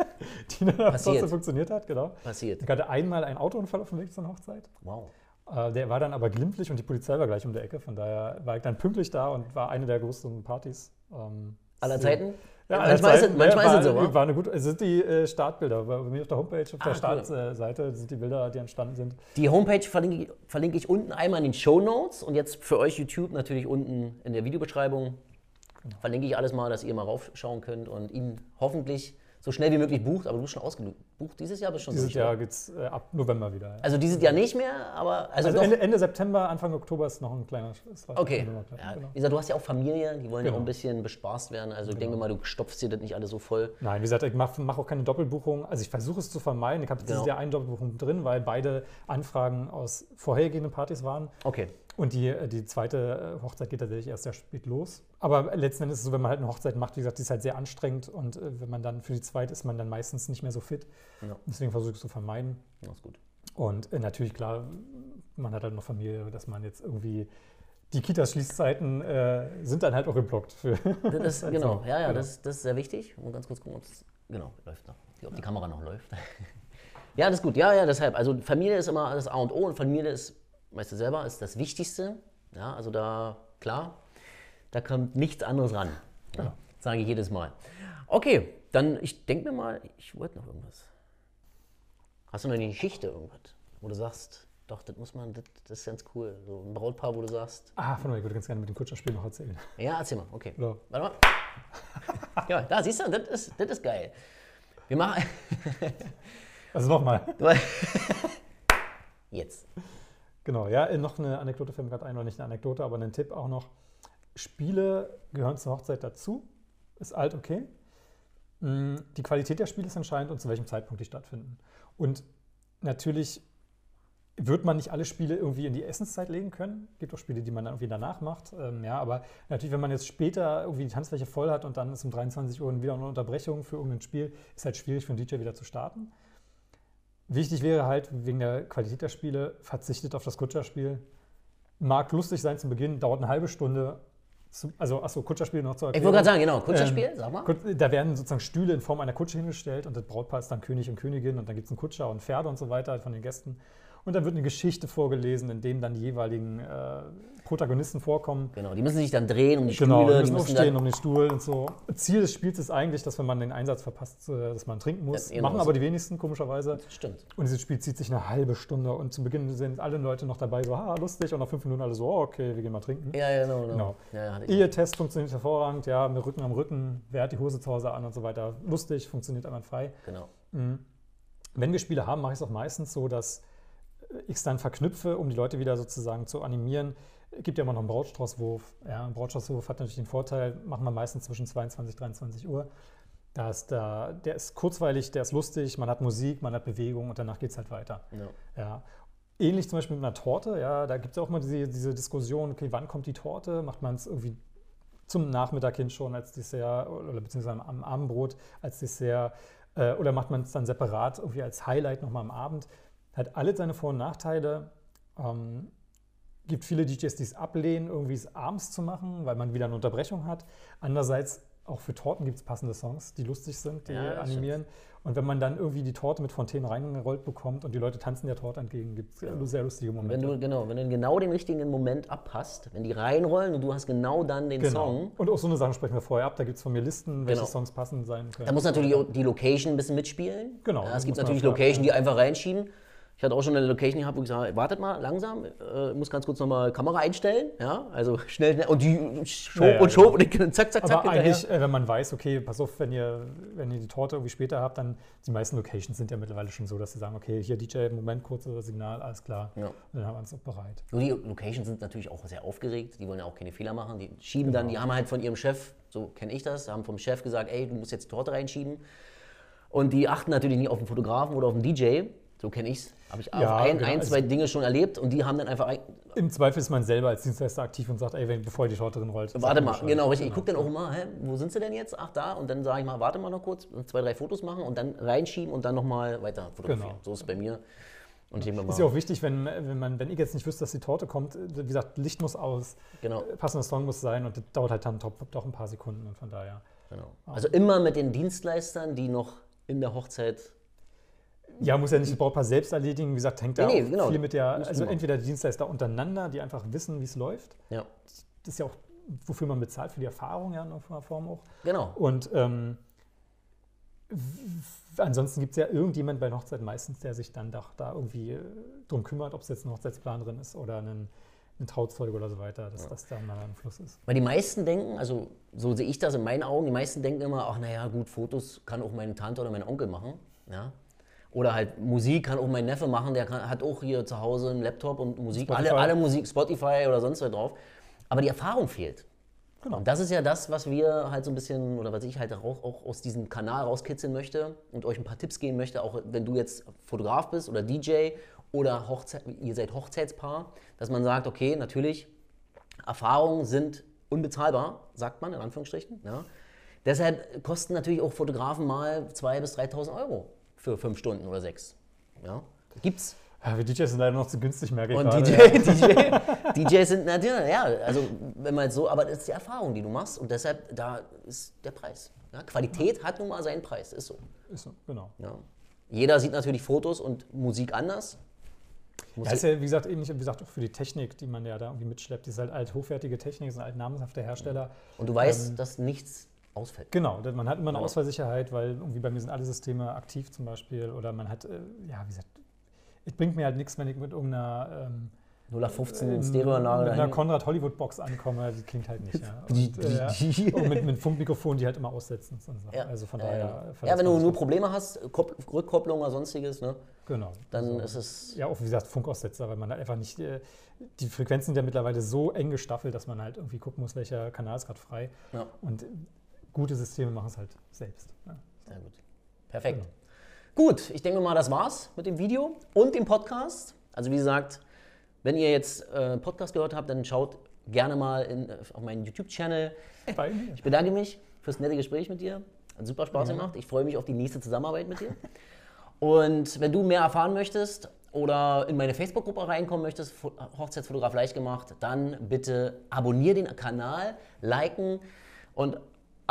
[laughs] die dann trotzdem funktioniert hat, genau. Passiert. Ich hatte einmal einen Autounfall auf dem Weg zur Hochzeit. Wow. Äh, Der war dann aber glimpflich und die Polizei war gleich um der Ecke. Von daher war ich dann pünktlich da und war eine der größten Partys. ähm, Aller Zeiten? Ja, manchmal aller ist es, Zeiten, manchmal ja, ist es so, war, wa? war eine gute, es sind die äh, Startbilder. Bei mir auf der Homepage, auf Ah, der cool. Startseite sind die Bilder, die entstanden sind. Die Homepage verlinke ich, verlinke ich unten einmal in den Show Notes und jetzt für euch YouTube natürlich unten in der Videobeschreibung. Genau. Verlinke ich alles mal, dass ihr mal raufschauen könnt und ihn hoffentlich so schnell wie möglich bucht. Aber du bist schon ausgebucht dieses Jahr, bist schon Dieses Jahr oder? geht es äh, ab November wieder. ja. Also dieses Jahr nicht mehr, aber also, Also. Ende, Ende September, Anfang Oktober ist noch ein kleiner was Okay. Ja, genau. Wie gesagt, du hast ja auch Familie, die wollen ja auch ein Genau. bisschen bespaßt werden. Also ich denke mal, du stopfst dir das nicht alles so voll. Nein, wie gesagt, ich mache mach auch keine Doppelbuchung. Also ich versuche es zu vermeiden. Ich habe dieses Genau. Jahr eine Doppelbuchung drin, weil beide Anfragen aus vorhergehenden Partys waren. Okay. Und die, die zweite äh, Hochzeit geht tatsächlich erst sehr spät los. Aber letzten Endes ist es so, wenn man halt eine Hochzeit macht, wie gesagt, die ist halt sehr anstrengend und äh, wenn man dann für die zweite ist man dann meistens nicht mehr so fit. Ja. Deswegen versuche ich es zu vermeiden. Das ist gut. Und äh, natürlich, klar, man hat halt noch Familie, dass man jetzt irgendwie die Kitas-Schließzeiten äh, sind dann halt auch geblockt. Für Das [laughs] ist, halt genau, so. ja, ja, Genau. das, das ist sehr wichtig. Und ganz kurz gucken, ob es genau läuft noch. Ob die Kamera noch läuft. [laughs] ja, das ist gut. Ja, ja, deshalb. Also Familie ist immer das A und O und Familie ist, weißt du selber, ist das Wichtigste. Ja, also da, klar, da kommt nichts anderes ran. Ja, Sage ich jedes Mal. Okay, dann, ich denke mir mal, ich wollte noch irgendwas. Hast du noch eine Geschichte, irgendwas, wo du sagst, doch, das muss man, das, das ist ganz cool. So ein Brautpaar, wo du sagst, Ah, von ich würde ganz gerne mit dem Kutscherspiel noch erzählen. ja, erzähl mal, okay. Ja. Warte mal. [laughs] ja, da siehst du, das ist, das ist geil. Wir machen. Also nochmal. [laughs] [laughs] Jetzt. Genau, ja, äh, noch eine Anekdote fällt mir gerade ein, oder nicht eine Anekdote, aber einen Tipp auch noch. Spiele gehören zur Hochzeit dazu, ist alt okay. Mm, Die Qualität der Spiele ist entscheidend und zu welchem Zeitpunkt die stattfinden. Und natürlich wird man nicht alle Spiele irgendwie in die Essenszeit legen können. Gibt auch Spiele, die man dann irgendwie danach macht. Ähm, ja, aber natürlich, wenn man jetzt später irgendwie die Tanzfläche voll hat und dann ist um 23 Uhr wieder eine Unterbrechung für irgendein Spiel, ist halt schwierig für einen DJ wieder zu starten. Wichtig wäre halt wegen der Qualität der Spiele, verzichtet auf das Kutscherspiel. Mag lustig sein zum Beginn, dauert eine halbe Stunde. Zu- Also, achso, Kutscherspiel noch zu Ich wollte gerade sagen, genau, Kutscherspiel, Ähm, sag mal. Da werden sozusagen Stühle in Form einer Kutsche hingestellt und das Brautpaar ist dann König und Königin und dann gibt es einen Kutscher und Pferde und so weiter von den Gästen. Und dann wird eine Geschichte vorgelesen, in dem dann die jeweiligen äh, Protagonisten vorkommen. Genau, die müssen sich dann drehen um die Genau, Stühle, die die müssen müssen aufstehen um den Stuhl und so. Ziel des Spiels ist eigentlich, dass wenn man den Einsatz verpasst, äh, dass man trinken muss. Ja, genau Machen so. aber die wenigsten, komischerweise. Stimmt. Und dieses Spiel zieht sich eine halbe Stunde und zu Beginn sind alle Leute noch dabei, so, ha, lustig. Und nach fünf Minuten alle so, oh, okay, wir gehen mal trinken. Ja, ja, genau. genau. Genau. Ja. Ehe-Test funktioniert hervorragend, ja, mit Rücken am Rücken, wer hat die Hose zu Hause an und so weiter. Lustig, funktioniert einwandfrei. Genau. Wenn wir Spiele haben, mache ich es auch meistens so, dass ich es dann verknüpfe, um die Leute wieder sozusagen zu animieren. Es gibt ja immer noch einen Brautstraußwurf. Ja, ein Brautstraußwurf hat natürlich den Vorteil, machen wir meistens zwischen 22 und 23 Uhr. Da ist da, der ist kurzweilig, der ist lustig, man hat Musik, man hat Bewegung und danach geht es halt weiter. Ja. Ja. Ähnlich zum Beispiel mit einer Torte, ja, da gibt es auch mal diese, diese Diskussion, okay, wann kommt die Torte? Macht man es irgendwie zum Nachmittag hin schon als Dessert oder beziehungsweise am Abendbrot als Dessert äh, oder macht man es dann separat irgendwie als Highlight nochmal am Abend? Hat alle seine Vor- und Nachteile. Ähm, gibt viele DJs, die es ablehnen, irgendwie es abends zu machen, weil man wieder eine Unterbrechung hat. Andererseits auch für Torten gibt es passende Songs, die lustig sind, die Ja, animieren. Und wenn man dann irgendwie die Torte mit Fontänen reingerollt bekommt und die Leute tanzen der Torte entgegen, gibt es sehr lustige Wenn Momente. du, genau, wenn du genau den richtigen Moment abpasst, wenn die reinrollen und du hast genau dann den Genau. Song, Und auch so eine Sachen sprechen wir vorher ab. Da gibt es von mir Listen, welche Genau. Songs passend sein können. da muss natürlich die Location ein bisschen mitspielen. Genau, Ja, es gibt natürlich Location, ja. die einfach reinschieben. Ich hatte auch schon eine Location gehabt, wo ich sage, wartet mal langsam, äh, ich muss ganz kurz nochmal Kamera einstellen. Ja, also schnell, schnell und die schob Ja, ja, und schob genau. und zack, zack, zack. Aber hinterher. eigentlich, äh, wenn man weiß, okay, pass auf, wenn ihr, wenn ihr die Torte irgendwie später habt, dann die meisten Locations sind ja mittlerweile schon so, dass sie sagen, okay, hier DJ, Moment, kurzes Signal, alles klar. Ja. Und dann haben wir uns auch bereit. Nur die Locations sind natürlich auch sehr aufgeregt, die wollen ja auch keine Fehler machen. Die schieben Genau. dann, die haben halt von ihrem Chef, so kenne ich das, haben vom Chef gesagt, ey, du musst jetzt die Torte reinschieben. Und die achten natürlich nicht auf den Fotografen oder auf den DJ. So kenne ich es. Habe ich Ja, ein, genau. ein, Also- zwei Dinge schon erlebt und die haben dann einfach, ein- Im Zweifel ist man selber als Dienstleister aktiv und sagt, ey, wenn, bevor die Torte drin rollt. warte mal, genau richtig. Ich gucke dann auch immer, hä, wo sind sie denn jetzt? Ach, da. Und dann sage ich mal, warte mal noch kurz, zwei, drei Fotos machen und dann reinschieben und dann nochmal weiter fotografieren. Genau. So ist es bei mir. Und mir Ist ja auch wichtig, wenn, wenn, man, wenn ich jetzt nicht wüsste, dass die Torte kommt, wie gesagt, Licht muss aus, genau, äh, passender Song muss sein und das dauert halt dann top, doch ein paar Sekunden und von daher. genau. Also immer mit den Dienstleistern, die noch in der Hochzeit Ja, muss ja nicht das Brautpaar selbst erledigen. Wie gesagt, hängt da Nee, genau. viel mit der, also entweder die Dienstleister untereinander, die einfach wissen, wie es läuft. Ja, Das ist ja auch, wofür man bezahlt, für die Erfahrung ja in irgendeiner Form auch. genau. Und ähm, ansonsten gibt es ja irgendjemand bei Hochzeit meistens, der sich dann doch da irgendwie äh, drum kümmert, ob es jetzt eine Hochzeitsplanerin ist oder ein, ein Trauzeuge oder so weiter, dass das dann mal im Fluss ist. Weil die meisten denken, also so sehe ich das in meinen Augen, die meisten denken immer, ach naja, gut, Fotos kann auch meine Tante oder mein Onkel machen. Ja? Oder halt Musik kann auch mein Neffe machen, der kann, hat auch hier zu Hause einen Laptop und Musik, alle, Spotify. alle Musik, Spotify oder sonst was drauf. Aber die Erfahrung fehlt. Genau. Und das ist ja das, was wir halt so ein bisschen, oder was ich halt auch, auch aus diesem Kanal rauskitzeln möchte und euch ein paar Tipps geben möchte, auch wenn du jetzt Fotograf bist oder DJ oder Hochzeit, ihr seid Hochzeitspaar, dass man sagt, okay, natürlich, Erfahrungen sind unbezahlbar, sagt man in Anführungsstrichen. Ja. Deshalb kosten natürlich auch Fotografen mal 2.000 bis 3.000 Euro für fünf Stunden oder sechs. Ja. Gibt's. Ja, wir DJs sind leider noch zu günstig, merke ich Und gerade. DJ, DJ, DJs sind natürlich, ja, also wenn man so, aber das ist die Erfahrung, die du machst und deshalb, da ist der Preis. Ja, Qualität hat nun mal seinen Preis, ist so. Ist so, genau. Ja. Jeder sieht natürlich Fotos und Musik anders. Ja, ist ja, wie gesagt, ähnlich, wie gesagt, auch für die Technik, die man ja da irgendwie mitschleppt. Die ist halt alt hochwertige Technik, ist ein alt namhafter Hersteller. Und du weißt, dass nichts ausfällt. Genau, man hat immer eine Genau. Ausfallsicherheit, weil irgendwie bei mir sind alle Systeme aktiv zum Beispiel. Oder man hat, äh, ja, wie gesagt, es bringt mir halt nichts, wenn ich mit irgendeiner, ähm, 0815 mit Stereoanlage einer dahin. Konrad Hollywood Box ankomme, die klingt halt nicht. [laughs] Ja. Und, äh, und mit, mit Funkmikrofonen, die halt immer aussetzen. So. Ja. Also von daher. ja. ja, wenn du nur Probleme hast, Kopp- Rückkopplung oder sonstiges, ne, Genau. dann Also, ist es. Ja, auch wie gesagt, Funkaussetzer, weil man halt einfach nicht, äh, die Frequenzen sind ja mittlerweile so eng gestaffelt, dass man halt irgendwie gucken muss, welcher Kanal ist gerade frei. Ja, Und gute Systeme machen es halt selbst. Ja. sehr gut. Perfekt. Genau. Gut, ich denke mal, das war's mit dem Video und dem Podcast. Also wie gesagt, wenn ihr jetzt äh, Podcast gehört habt, dann schaut gerne mal in, auf meinen YouTube-Channel. Bei mir. Ich bedanke mich fürs nette Gespräch mit dir. Hat super Spaß gemacht. Ich freue mich auf die nächste Zusammenarbeit mit dir. Und wenn du mehr erfahren möchtest oder in meine Facebook-Gruppe reinkommen möchtest, Fo- Hochzeitsfotograf leicht gemacht, dann bitte abonnier den Kanal, liken und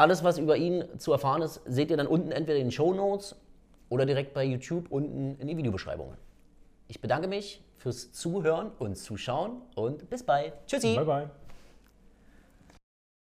alles, was über ihn zu erfahren ist, seht ihr dann unten entweder in den Show Notes oder direkt bei YouTube unten in die Videobeschreibungen. Ich bedanke mich fürs Zuhören und Zuschauen und bis bald. Tschüssi. Bye, bye.